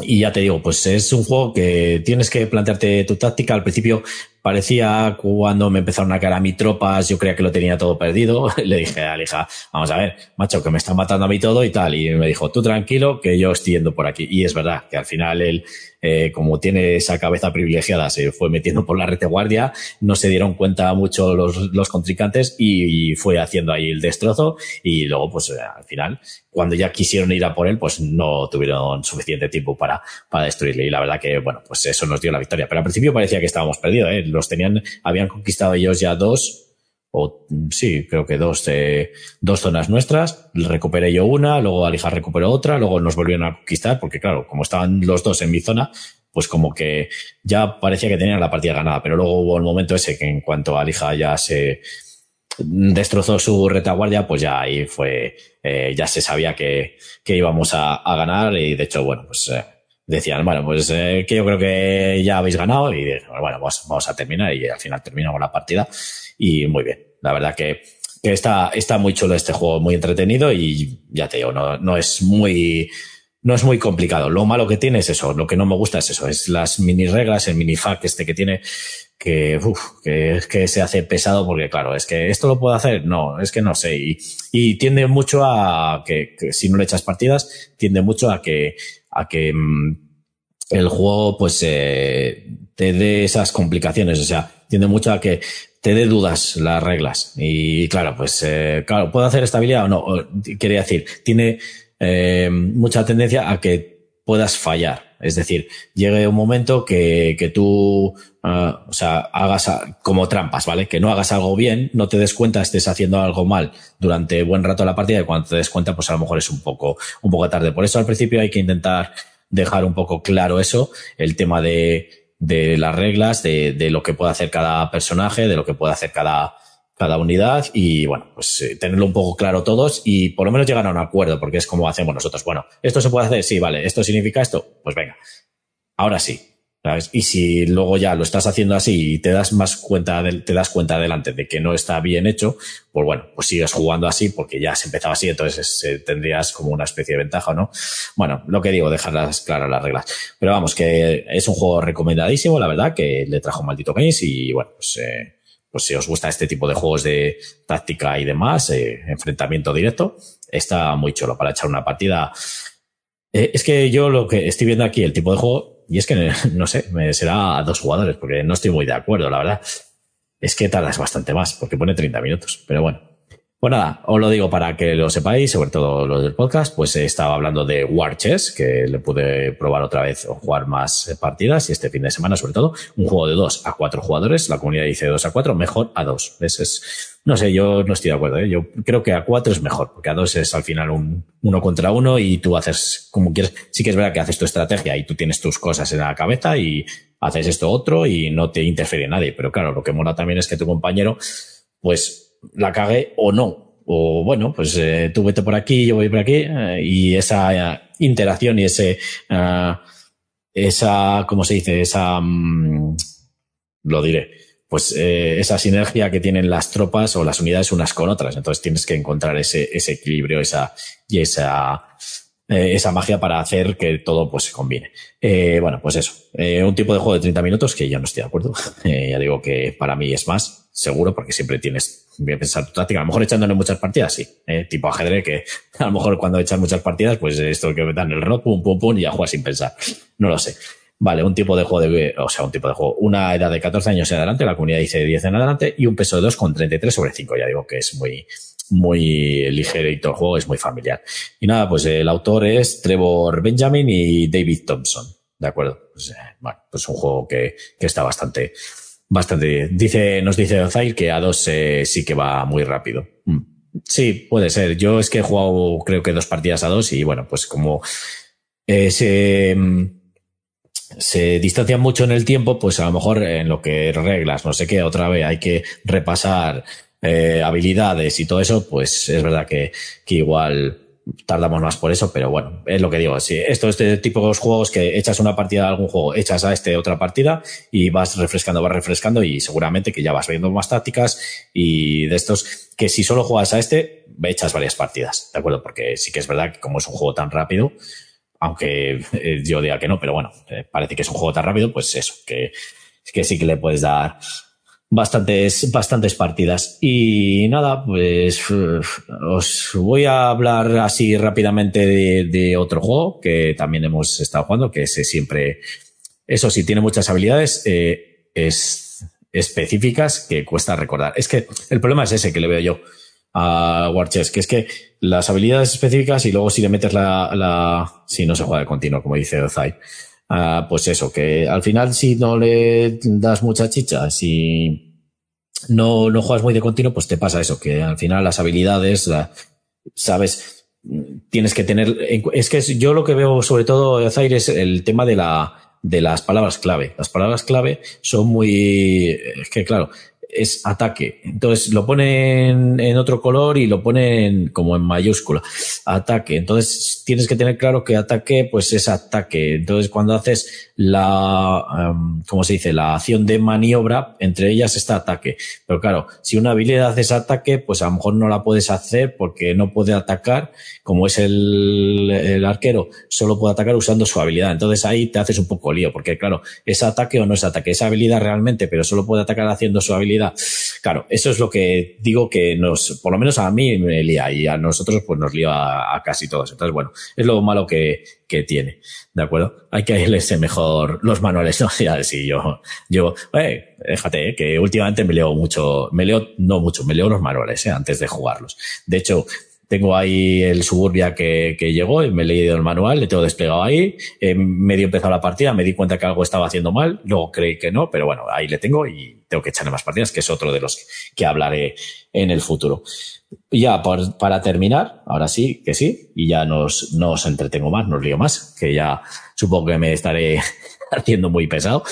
y ya te digo, pues es un juego que tienes que plantearte tu táctica. Al principio parecía cuando me empezaron a caer a tropas, yo creía que lo tenía todo perdido. Le dije a Alija, vamos a ver, macho, que me están matando a mí todo y tal. Y me dijo, tú tranquilo, que yo estoy yendo por aquí. Y es verdad que al final él, eh, como tiene esa cabeza privilegiada, se fue metiendo por la retaguardia, no se dieron cuenta mucho los, los contrincantes y, fue haciendo ahí el destrozo. Y luego, pues al final, cuando ya quisieron ir a por él, pues no tuvieron suficiente tiempo para, para destruirle. Y la verdad que, bueno, pues eso nos dio la victoria. Pero al principio parecía que estábamos perdidos, ¿eh? Los tenían, habían conquistado ellos ya dos o sí, creo que dos, eh, dos zonas nuestras, recuperé yo una, luego Alija recuperó otra, luego nos volvieron a conquistar, porque claro, como estaban los dos en mi zona, pues como que ya parecía que tenían la partida ganada, pero luego hubo el momento ese que en cuanto Alija ya se destrozó su retaguardia, pues ya ahí fue, eh, ya se sabía que, que íbamos a, a, ganar y de hecho, bueno, pues eh, decían, bueno, pues eh, que yo creo que ya habéis ganado y bueno, pues vamos a terminar y al final terminamos la partida y muy bien. La verdad que, que está, está muy chulo este juego, muy entretenido y ya te digo, no, no es muy, no es muy complicado. Lo malo que tiene es eso, lo que no me gusta es eso, es las mini reglas, el mini fact este que tiene, que, uf, que que se hace pesado porque claro, es que esto lo puedo hacer, no, es que no sé, y, y tiende mucho a que, si no le echas partidas, tiende mucho a que, a que mmm, el juego pues eh, te dé esas complicaciones, o sea, tiende mucho a que te dé dudas las reglas. Y claro, pues eh, claro, ¿puedo hacer estabilidad o no? Quería decir, tiene eh, mucha tendencia a que puedas fallar. Es decir, llegue un momento que, que tú, ah, o sea, hagas como trampas, ¿vale? Que no hagas algo bien, no te des cuenta, estés haciendo algo mal durante buen rato de la partida y cuando te des cuenta, pues a lo mejor es un poco, un poco tarde. Por eso al principio hay que intentar dejar un poco claro eso, el tema de, de las reglas, de, de lo que puede hacer cada personaje, de lo que puede hacer cada, cada unidad y bueno, pues eh, tenerlo un poco claro todos y por lo menos llegar a un acuerdo, porque es como hacemos nosotros. Bueno, esto se puede hacer, sí, vale, esto significa esto, pues venga, ahora sí. Y si luego ya lo estás haciendo así y te das más cuenta, te das cuenta adelante de que no está bien hecho, pues bueno, pues sigues jugando así porque ya se empezaba así, entonces eh, tendrías como una especie de ventaja, ¿no? Bueno, lo que digo, dejarlas claras las reglas. Pero vamos, que es un juego recomendadísimo, la verdad, que le trajo maldito games y bueno, pues eh, pues si os gusta este tipo de juegos de táctica y demás, eh, enfrentamiento directo, está muy chulo para echar una partida. Eh, es que yo lo que estoy viendo aquí, el tipo de juego, y es que no sé, me será a dos jugadores, porque no estoy muy de acuerdo, la verdad. Es que tardas bastante más, porque pone 30 minutos, pero bueno. Pues nada, os lo digo para que lo sepáis, sobre todo lo del podcast, pues estaba hablando de War Chess, que le pude probar otra vez o jugar más partidas y este fin de semana sobre todo, un juego de 2 a 4 jugadores, la comunidad dice 2 a 4, mejor a 2. Es, no sé, yo no estoy de acuerdo, ¿eh? yo creo que a 4 es mejor, porque a 2 es al final un uno contra uno y tú haces como quieres, sí que es verdad que haces tu estrategia y tú tienes tus cosas en la cabeza y haces esto otro y no te interfiere nadie, pero claro, lo que mola también es que tu compañero, pues la cague o no. O bueno, pues eh, tú vete por aquí, yo voy por aquí, eh, y esa eh, interacción y ese, esa, ¿cómo se dice? Esa, mm, lo diré, pues esa sinergia que tienen las tropas o las unidades unas con otras. Entonces tienes que encontrar ese, ese equilibrio, esa, y esa, esa magia para hacer que todo pues se combine. bueno, pues eso. un tipo de juego de 30 minutos que yo no estoy de acuerdo. ya digo que para mí es más, seguro, porque siempre tienes voy a pensar tu táctica. A lo mejor echándole muchas partidas, sí. ¿eh? tipo ajedrez, que a lo mejor cuando echas muchas partidas, pues esto que dan el rock, pum, pum, pum, y ya juegas sin pensar. No lo sé. Vale, un tipo de juego de, o sea, un tipo de juego, una edad de 14 años en adelante, la comunidad dice 10 en adelante, y un peso de 2,33 sobre 5. Ya digo que es muy, muy todo el juego es muy familiar. Y nada, pues el autor es Trevor Benjamin y David Thompson. ¿De acuerdo? Pues, eh, bueno, pues un juego que, que está bastante, Bastante Dice, nos dice Ozair que a dos eh, sí que va muy rápido. Mm. Sí, puede ser. Yo es que he jugado creo que dos partidas a dos y bueno, pues como eh, se, mm, se distancian mucho en el tiempo, pues a lo mejor en lo que reglas, no sé qué, otra vez hay que repasar eh, habilidades y todo eso, pues es verdad que, que igual tardamos más por eso, pero bueno, es lo que digo. Si esto este tipo de juegos que echas una partida de algún juego, echas a este otra partida y vas refrescando, vas refrescando y seguramente que ya vas viendo más tácticas y de estos que si solo juegas a este, echas varias partidas, ¿de acuerdo? Porque sí que es verdad que como es un juego tan rápido, aunque eh, yo diga que no, pero bueno, eh, parece que es un juego tan rápido, pues eso, que, que sí que le puedes dar bastantes, bastantes partidas. Y nada, pues os voy a hablar así rápidamente de, otro juego que también hemos estado jugando, que es siempre, eso sí, tiene muchas habilidades eh, es, específicas que cuesta recordar. Es que el problema es ese que le veo yo a Warchess, que es que las habilidades específicas y luego si le metes la, la si no se juega de continuo, como dice Ozai, Ah, pues eso, que al final si no le das mucha chicha, si no, no juegas muy de continuo, pues te pasa eso, que al final las habilidades, sabes, tienes que tener, es que yo lo que veo sobre todo, Zaire, es el tema de la, de las palabras clave. Las palabras clave son muy, es que claro, es ataque. Entonces lo ponen en otro color y lo ponen como en mayúscula. Ataque. Entonces tienes que tener claro que ataque, pues es ataque. Entonces cuando haces la, um, ¿cómo se dice? La acción de maniobra, entre ellas está ataque. Pero claro, si una habilidad es ataque, pues a lo mejor no la puedes hacer porque no puede atacar. Como es el, el arquero, solo puede atacar usando su habilidad. Entonces ahí te haces un poco lío, porque claro, es ataque o no es ataque. Esa habilidad realmente, pero solo puede atacar haciendo su habilidad Claro, eso es lo que digo que nos, por lo menos a mí me lía y a nosotros pues nos lía a, casi todos. Entonces, bueno, es lo malo que, que tiene. ¿De acuerdo? Hay que leerse mejor los manuales, ¿no? Ya, si yo, yo, eh, déjate, eh, que últimamente me leo mucho, me leo, no mucho, me leo los manuales, eh, antes de jugarlos. De hecho, tengo ahí el Suburbia que, que llegó, me he leído el manual, le tengo desplegado ahí, he medio empezado la partida, me di cuenta que algo estaba haciendo mal, luego creí que no, pero bueno, ahí le tengo y tengo que echarle más partidas, que es otro de los que hablaré en el futuro. Y ya para terminar, ahora sí que sí, y ya nos, no os entretengo más, no os lío más, que ya supongo que me estaré haciendo muy pesado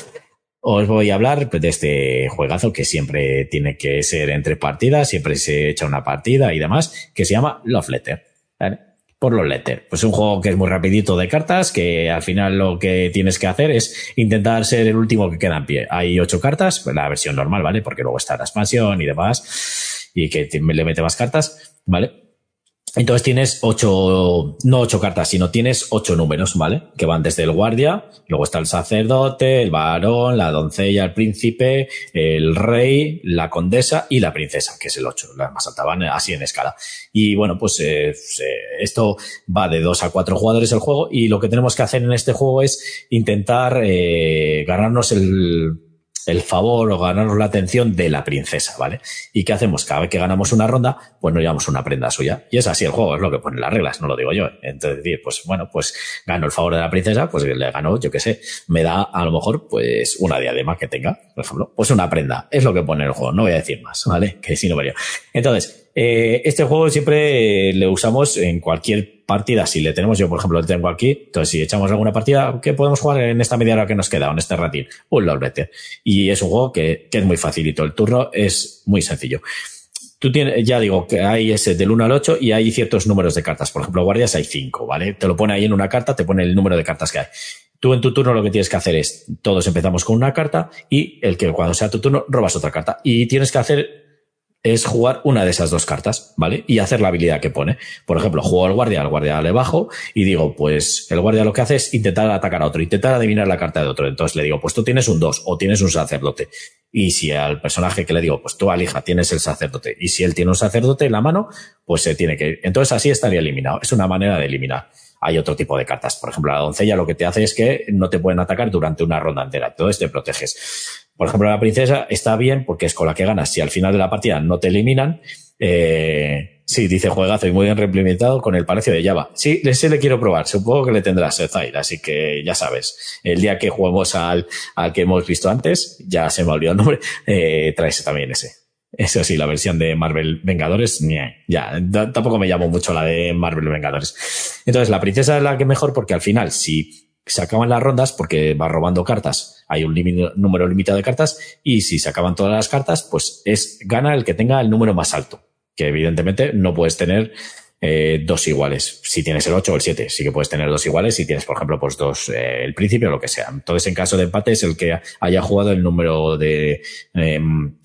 os voy a hablar de este juegazo que siempre tiene que ser entre partidas, siempre se echa una partida y demás, que se llama Love Letter. Por los Letter. Pues un juego que es muy rapidito de cartas, que al final lo que tienes que hacer es intentar ser el último que queda en pie. Hay ocho cartas, pues la versión normal, ¿vale? Porque luego está la expansión y demás, y que le mete más cartas, ¿vale? Entonces tienes ocho, no ocho cartas, sino tienes ocho números, ¿vale? Que van desde el guardia, luego está el sacerdote, el varón, la doncella, el príncipe, el rey, la condesa y la princesa, que es el ocho. Las más altas van así en escala. Y bueno, pues eh, esto va de dos a cuatro jugadores el juego y lo que tenemos que hacer en este juego es intentar eh, ganarnos el el favor o ganarnos la atención de la princesa, ¿vale? ¿Y qué hacemos? Cada vez que ganamos una ronda, pues nos llevamos una prenda suya. Y es así el juego, es lo que pone las reglas, no lo digo yo. Entonces, pues bueno, pues gano el favor de la princesa, pues le gano, yo qué sé, me da a lo mejor pues una diadema que tenga, por ejemplo, pues una prenda. Es lo que pone el juego, no voy a decir más, ¿vale? Que si no. Entonces, eh, este juego siempre le usamos en cualquier partida. Si le tenemos, yo por ejemplo lo tengo aquí, entonces si echamos alguna partida, ¿qué podemos jugar en esta media hora que nos queda, en este ratín? Un Lord Y es un juego que, que es muy facilito. El turno es muy sencillo. Tú tienes, ya digo, que hay ese del 1 al 8 y hay ciertos números de cartas. Por ejemplo, guardias hay 5, ¿vale? Te lo pone ahí en una carta, te pone el número de cartas que hay. Tú en tu turno lo que tienes que hacer es, todos empezamos con una carta y el que cuando sea tu turno robas otra carta. Y tienes que hacer es jugar una de esas dos cartas, ¿vale? Y hacer la habilidad que pone. Por ejemplo, juego al guardia, al guardia le bajo y digo, pues el guardia lo que hace es intentar atacar a otro, intentar adivinar la carta de otro. Entonces le digo, pues tú tienes un 2 o tienes un sacerdote. Y si al personaje que le digo, pues tú alija, tienes el sacerdote. Y si él tiene un sacerdote en la mano, pues se tiene que. Entonces así estaría eliminado. Es una manera de eliminar. Hay otro tipo de cartas. Por ejemplo, la doncella lo que te hace es que no te pueden atacar durante una ronda entera. Entonces te proteges. Por ejemplo, la princesa está bien porque es con la que ganas. Si al final de la partida no te eliminan, eh, sí, dice juegazo y muy bien reimplementado con el Palacio de Java. Sí, ese le quiero probar. Supongo que le tendrás Zaire, así que ya sabes. El día que juguemos al, al que hemos visto antes, ya se me ha olvidado el nombre, eh, traes también ese. Eso sí, la versión de Marvel Vengadores, ya, tampoco me llamo mucho la de Marvel Vengadores. Entonces, la princesa es la que mejor porque al final, si se acaban las rondas porque va robando cartas. Hay un número limitado de cartas y si se acaban todas las cartas, pues es gana el que tenga el número más alto, que evidentemente no puedes tener eh, dos iguales. Si tienes el 8 o el 7, sí que puedes tener dos iguales si tienes, por ejemplo, pues dos, eh, el príncipe o lo que sea. Entonces, en caso de empate es el que haya jugado el número de, em,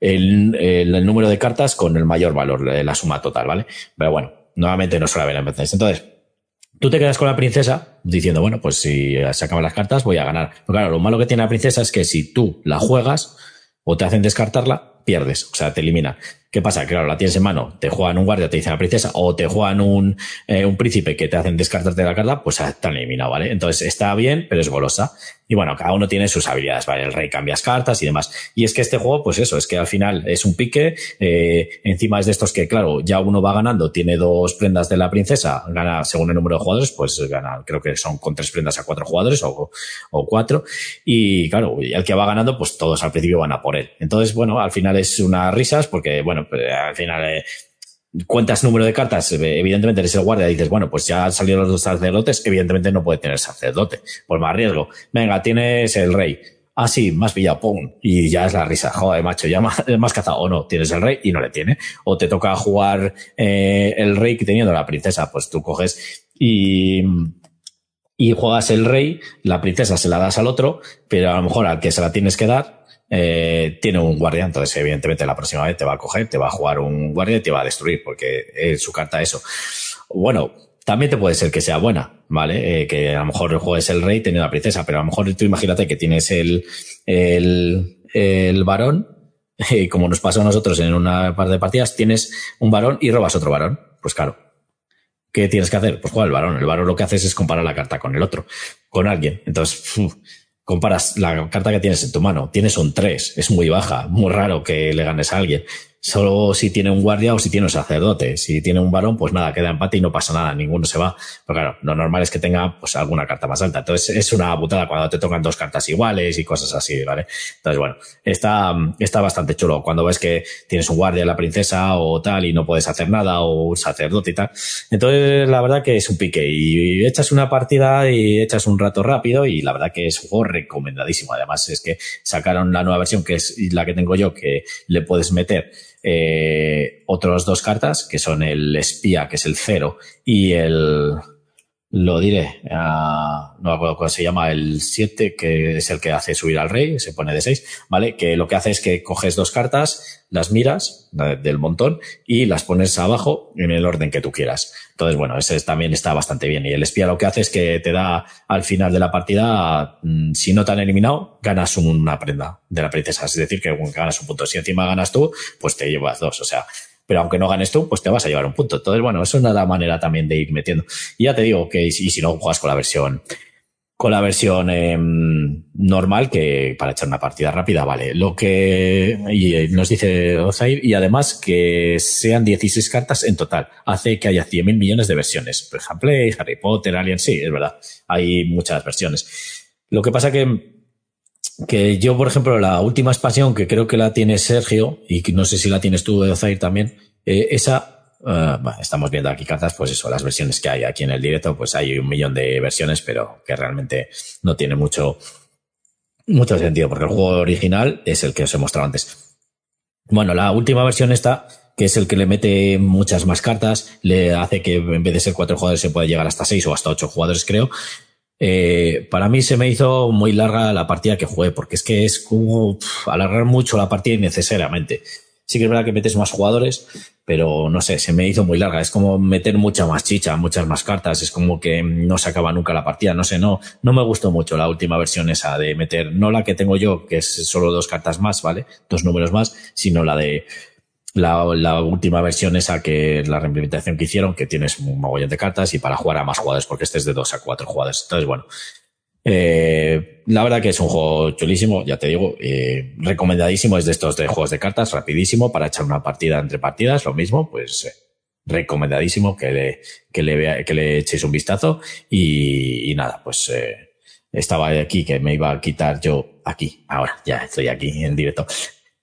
el, el, número de cartas con el mayor valor, la suma total, ¿vale? Pero bueno, nuevamente no suele haber empate. Entonces, Tú te quedas con la princesa diciendo, bueno, pues si se las cartas voy a ganar. Pero claro, lo malo que tiene la princesa es que si tú la juegas o te hacen descartarla, pierdes, o sea, te elimina. ¿Qué pasa? Claro, la tienes en mano, te juegan un guardia, te dicen la princesa, o te juegan un, eh, un príncipe que te hacen descartarte la carta, pues están eliminado, ¿vale? Entonces está bien, pero es golosa. Y bueno, cada uno tiene sus habilidades, ¿vale? El rey cambias cartas y demás. Y es que este juego, pues eso, es que al final es un pique, eh, encima es de estos que, claro, ya uno va ganando, tiene dos prendas de la princesa, gana según el número de jugadores, pues gana, creo que son con tres prendas a cuatro jugadores o, o cuatro. Y claro, el que va ganando, pues todos al principio van a por él. Entonces, bueno, al final es unas risas porque, bueno, al final, eh, cuentas número de cartas, eh, evidentemente eres el guardia, dices, bueno, pues ya han salido los dos sacerdotes, evidentemente no puede tener sacerdote, pues más riesgo. Venga, tienes el rey. Ah, sí, más pillado, pum, y ya es la risa. Joder, macho, ya más, más cazado. O no, tienes el rey y no le tiene. O te toca jugar eh, el rey teniendo la princesa, pues tú coges y, y juegas el rey, la princesa se la das al otro, pero a lo mejor al que se la tienes que dar, eh, tiene un guardia, entonces evidentemente la próxima vez te va a coger, te va a jugar un guardia y te va a destruir, porque es su carta eso. Bueno, también te puede ser que sea buena, ¿vale? Eh, que a lo mejor juegues el rey teniendo la princesa, pero a lo mejor tú imagínate que tienes el, el, el varón, y como nos pasó a nosotros en una par de partidas, tienes un varón y robas otro varón. Pues claro. ¿Qué tienes que hacer? Pues jugar el varón. El varón lo que haces es comparar la carta con el otro, con alguien. Entonces, comparas la carta que tienes en tu mano, tienes un 3, es muy baja, muy raro que le ganes a alguien. Solo si tiene un guardia o si tiene un sacerdote. Si tiene un varón, pues nada, queda empate y no pasa nada, ninguno se va. Pero claro, lo normal es que tenga pues alguna carta más alta. Entonces es una putada cuando te tocan dos cartas iguales y cosas así, ¿vale? Entonces bueno, está, está bastante chulo. Cuando ves que tienes un guardia, la princesa o tal y no puedes hacer nada o un sacerdote y tal. Entonces la verdad que es un pique y echas una partida y echas un rato rápido y la verdad que es un juego recomendadísimo. Además es que sacaron la nueva versión que es la que tengo yo que le puedes meter eh, otros dos cartas, que son el espía, que es el cero, y el, lo diré, uh, no acuerdo cómo se llama, el 7, que es el que hace subir al rey, se pone de 6, ¿vale? Que lo que hace es que coges dos cartas, las miras del montón y las pones abajo en el orden que tú quieras. Entonces, bueno, ese también está bastante bien. Y el espía lo que hace es que te da al final de la partida, mm, si no te han eliminado, ganas una prenda de la princesa. Es decir, que ganas un punto. Si encima ganas tú, pues te llevas dos. O sea, pero aunque no ganes tú, pues te vas a llevar un punto. Entonces, bueno, eso es una manera también de ir metiendo. Y ya te digo que, y si no juegas con la versión con la versión em, normal que para echar una partida rápida, vale. Lo que y eh, nos dice Ozair, y además que sean 16 cartas en total, hace que haya 100.000 millones de versiones. Por ejemplo, Harry Potter, Alien, sí, es verdad, hay muchas versiones. Lo que pasa que que yo, por ejemplo, la última expansión que creo que la tiene Sergio, y que no sé si la tienes tú, Ozair, también, eh, esa Uh, estamos viendo aquí cartas, pues eso, las versiones que hay aquí en el directo, pues hay un millón de versiones, pero que realmente no tiene mucho, mucho sentido, porque el juego original es el que os he mostrado antes. Bueno, la última versión está, que es el que le mete muchas más cartas, le hace que en vez de ser cuatro jugadores se pueda llegar hasta seis o hasta ocho jugadores, creo. Eh, para mí se me hizo muy larga la partida que jugué, porque es que es como alargar mucho la partida innecesariamente. Sí que es verdad que metes más jugadores, pero no sé, se me hizo muy larga. Es como meter mucha más chicha, muchas más cartas. Es como que no se acaba nunca la partida. No sé, no, no me gustó mucho la última versión esa de meter, no la que tengo yo, que es solo dos cartas más, ¿vale? Dos números más, sino la de la, la última versión esa que la reimplementación que hicieron, que tienes un mogollón de cartas y para jugar a más jugadores, porque este es de dos a cuatro jugadores. Entonces, bueno, eh, la verdad que es un juego chulísimo, ya te digo, eh, recomendadísimo, es de estos de juegos de cartas, rapidísimo para echar una partida entre partidas, lo mismo, pues eh, recomendadísimo que le, que le vea, que le echéis un vistazo y, y nada, pues eh, estaba aquí que me iba a quitar yo aquí, ahora ya estoy aquí en directo.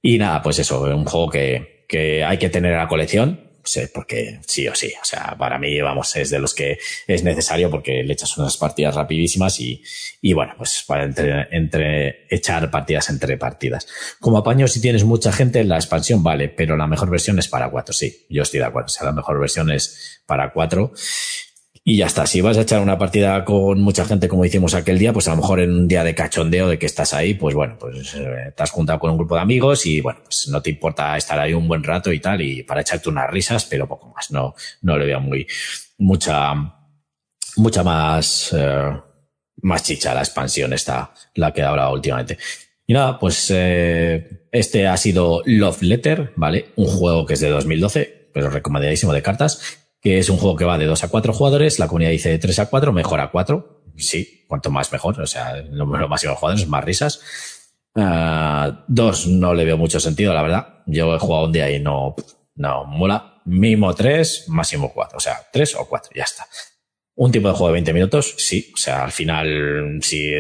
Y nada, pues eso, un juego que, que hay que tener en la colección, sé, porque sí o sí. O sea, para mí, vamos, es de los que es necesario porque le echas unas partidas rapidísimas y, y bueno, pues para entre, entre echar partidas entre partidas. Como apaño, si tienes mucha gente, la expansión vale, pero la mejor versión es para cuatro, sí. Yo estoy de acuerdo. O sea, la mejor versión es para cuatro. Y ya está. Si vas a echar una partida con mucha gente como hicimos aquel día, pues a lo mejor en un día de cachondeo de que estás ahí, pues bueno, pues eh, te has juntado con un grupo de amigos y bueno, pues no te importa estar ahí un buen rato y tal, y para echarte unas risas, pero poco más. No, no le veo muy, mucha, mucha más, eh, más chicha la expansión esta, la que ahora últimamente. Y nada, pues eh, este ha sido Love Letter, ¿vale? Un juego que es de 2012, pero recomendadísimo de cartas que es un juego que va de 2 a 4 jugadores, la comunidad dice de 3 a 4, mejor a 4. Sí, cuanto más mejor, o sea, el número máximo de jugadores, más risas. Uh, dos, no le veo mucho sentido, la verdad. Yo he jugado un día y no, no, mola. Mínimo 3, máximo 4, o sea, 3 o 4, ya está. Un tipo de juego de 20 minutos, sí. O sea, al final, si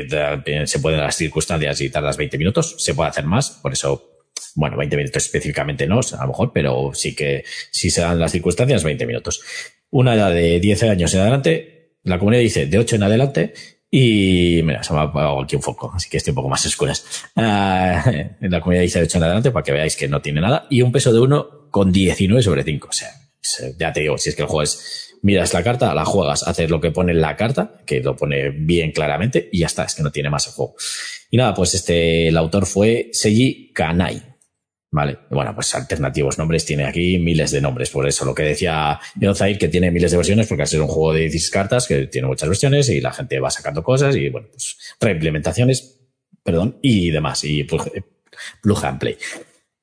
se pueden las circunstancias y tardas 20 minutos, se puede hacer más. Por eso bueno, 20 minutos específicamente no, a lo mejor, pero sí que si se dan las circunstancias, 20 minutos. Una edad de 10 años en adelante, la comunidad dice de 8 en adelante, y mira, se me ha apagado aquí un foco, así que estoy un poco más escuras. Uh, la comunidad dice de 8 en adelante para que veáis que no tiene nada. Y un peso de 1 con 19 sobre 5. O sea, ya te digo, si es que el juego es, miras la carta, la juegas, haces lo que pone en la carta, que lo pone bien claramente, y ya está, es que no tiene más el juego. Y nada, pues este, el autor fue Seiji Kanai. Vale, bueno, pues alternativos nombres tiene aquí miles de nombres, por eso lo que decía Zair que tiene miles de versiones, porque es un juego de 10 cartas que tiene muchas versiones y la gente va sacando cosas y bueno, pues reimplementaciones, perdón, y demás, y plug, and play,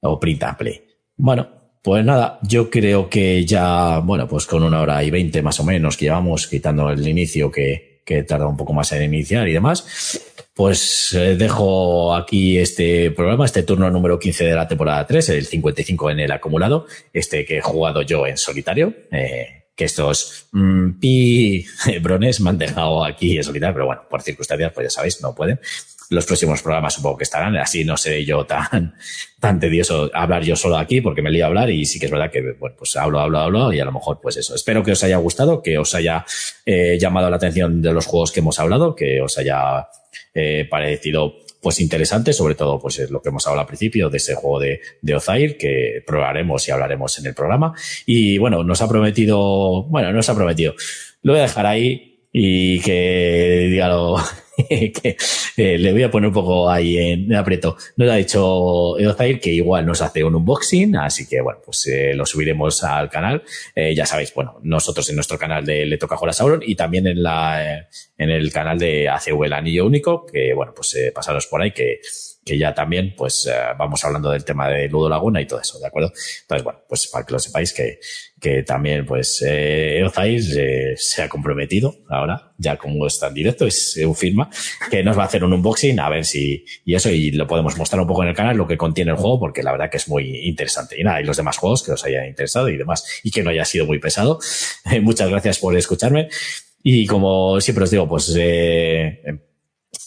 o print and play. Bueno, pues nada, yo creo que ya, bueno, pues con una hora y veinte más o menos que llevamos, quitando el inicio que, que tarda un poco más en iniciar y demás, pues eh, dejo aquí este programa, este turno número 15 de la temporada 3, el 55 en el acumulado, este que he jugado yo en solitario. Eh, que estos mm, pi me han dejado aquí en solitario, pero bueno, por circunstancias, pues ya sabéis, no pueden. Los próximos programas supongo que estarán, así no seré yo tan, tan tedioso hablar yo solo aquí porque me lío a hablar y sí que es verdad que, bueno, pues hablo, hablo, hablo y a lo mejor pues eso. Espero que os haya gustado, que os haya eh, llamado la atención de los juegos que hemos hablado, que os haya eh, parecido pues interesante, sobre todo pues es lo que hemos hablado al principio de ese juego de, de Ozair que probaremos y hablaremos en el programa. Y bueno, nos ha prometido, bueno, nos ha prometido. Lo voy a dejar ahí y que dígalo que eh, le voy a poner un poco ahí en aprieto. Nos ha dicho Edozair que igual nos hace un unboxing, así que bueno, pues eh, lo subiremos al canal. Eh, ya sabéis, bueno, nosotros en nuestro canal de Le Toca Jugar Sauron y también en la en el canal de ACV El Anillo Único, que bueno, pues pasaros por ahí que que ya también, pues, vamos hablando del tema de Ludo Laguna y todo eso, ¿de acuerdo? Entonces, bueno, pues para que lo sepáis que, que también, pues, eh, eh, se ha comprometido ahora, ya como está en directo, es un firma, que nos va a hacer un unboxing, a ver si, y eso, y lo podemos mostrar un poco en el canal, lo que contiene el juego, porque la verdad que es muy interesante. Y nada, y los demás juegos que os hayan interesado y demás, y que no haya sido muy pesado. Muchas gracias por escucharme. Y como siempre os digo, pues, eh,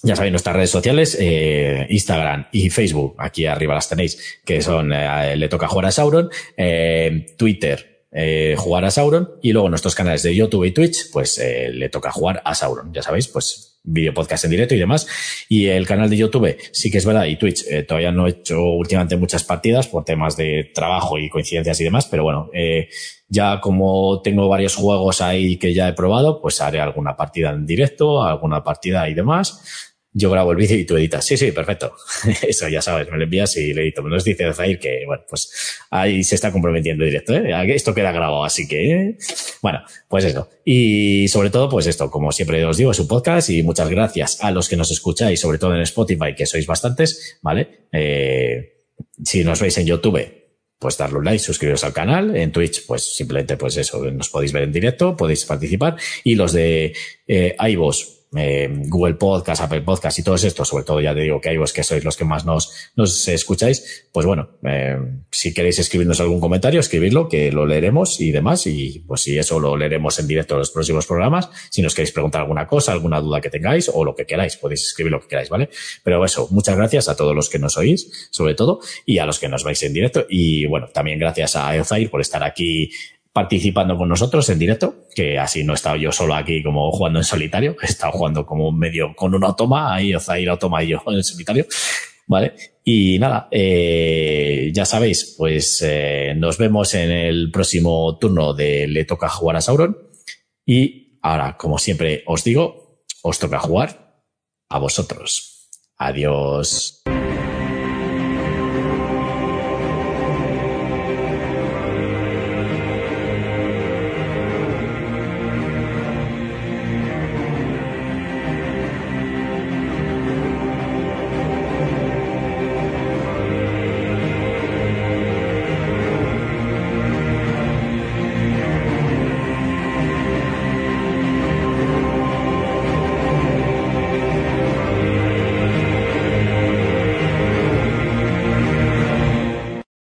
ya sabéis, nuestras redes sociales, eh, Instagram y Facebook, aquí arriba las tenéis, que son, eh, le toca jugar a Sauron, eh, Twitter, eh, jugar a Sauron y luego nuestros canales de YouTube y Twitch, pues eh, le toca jugar a Sauron, ya sabéis, pues video podcast en directo y demás. Y el canal de YouTube, sí que es verdad, y Twitch, eh, todavía no he hecho últimamente muchas partidas por temas de trabajo y coincidencias y demás, pero bueno, eh, ya como tengo varios juegos ahí que ya he probado, pues haré alguna partida en directo, alguna partida y demás yo grabo el vídeo y tú editas. Sí, sí, perfecto. Eso ya sabes, me lo envías y le edito. Nos dice Zair que, bueno, pues ahí se está comprometiendo directo, ¿eh? Esto queda grabado, así que, ¿eh? bueno, pues eso. Y sobre todo, pues esto, como siempre os digo, es un podcast y muchas gracias a los que nos escucháis, sobre todo en Spotify, que sois bastantes, ¿vale? Eh, si nos veis en YouTube, pues darle un like, suscribiros al canal. En Twitch, pues simplemente, pues eso, nos podéis ver en directo, podéis participar. Y los de eh, eh, Google Podcast, Apple Podcast y todos estos, sobre todo ya te digo que hay vos que sois los que más nos, nos escucháis, pues bueno, eh, si queréis escribirnos algún comentario, escribidlo, que lo leeremos y demás, y pues si eso lo leeremos en directo en los próximos programas, si nos queréis preguntar alguna cosa, alguna duda que tengáis o lo que queráis, podéis escribir lo que queráis, ¿vale? Pero eso, muchas gracias a todos los que nos oís, sobre todo, y a los que nos vais en directo, y bueno, también gracias a Eozair por estar aquí participando con nosotros en directo, que así no he estado yo solo aquí como jugando en solitario, he estado jugando como medio con un automa, ahí ir automa y yo en solitario, ¿vale? Y nada, eh, ya sabéis, pues eh, nos vemos en el próximo turno de Le toca jugar a Sauron y ahora, como siempre os digo, os toca jugar a vosotros. Adiós.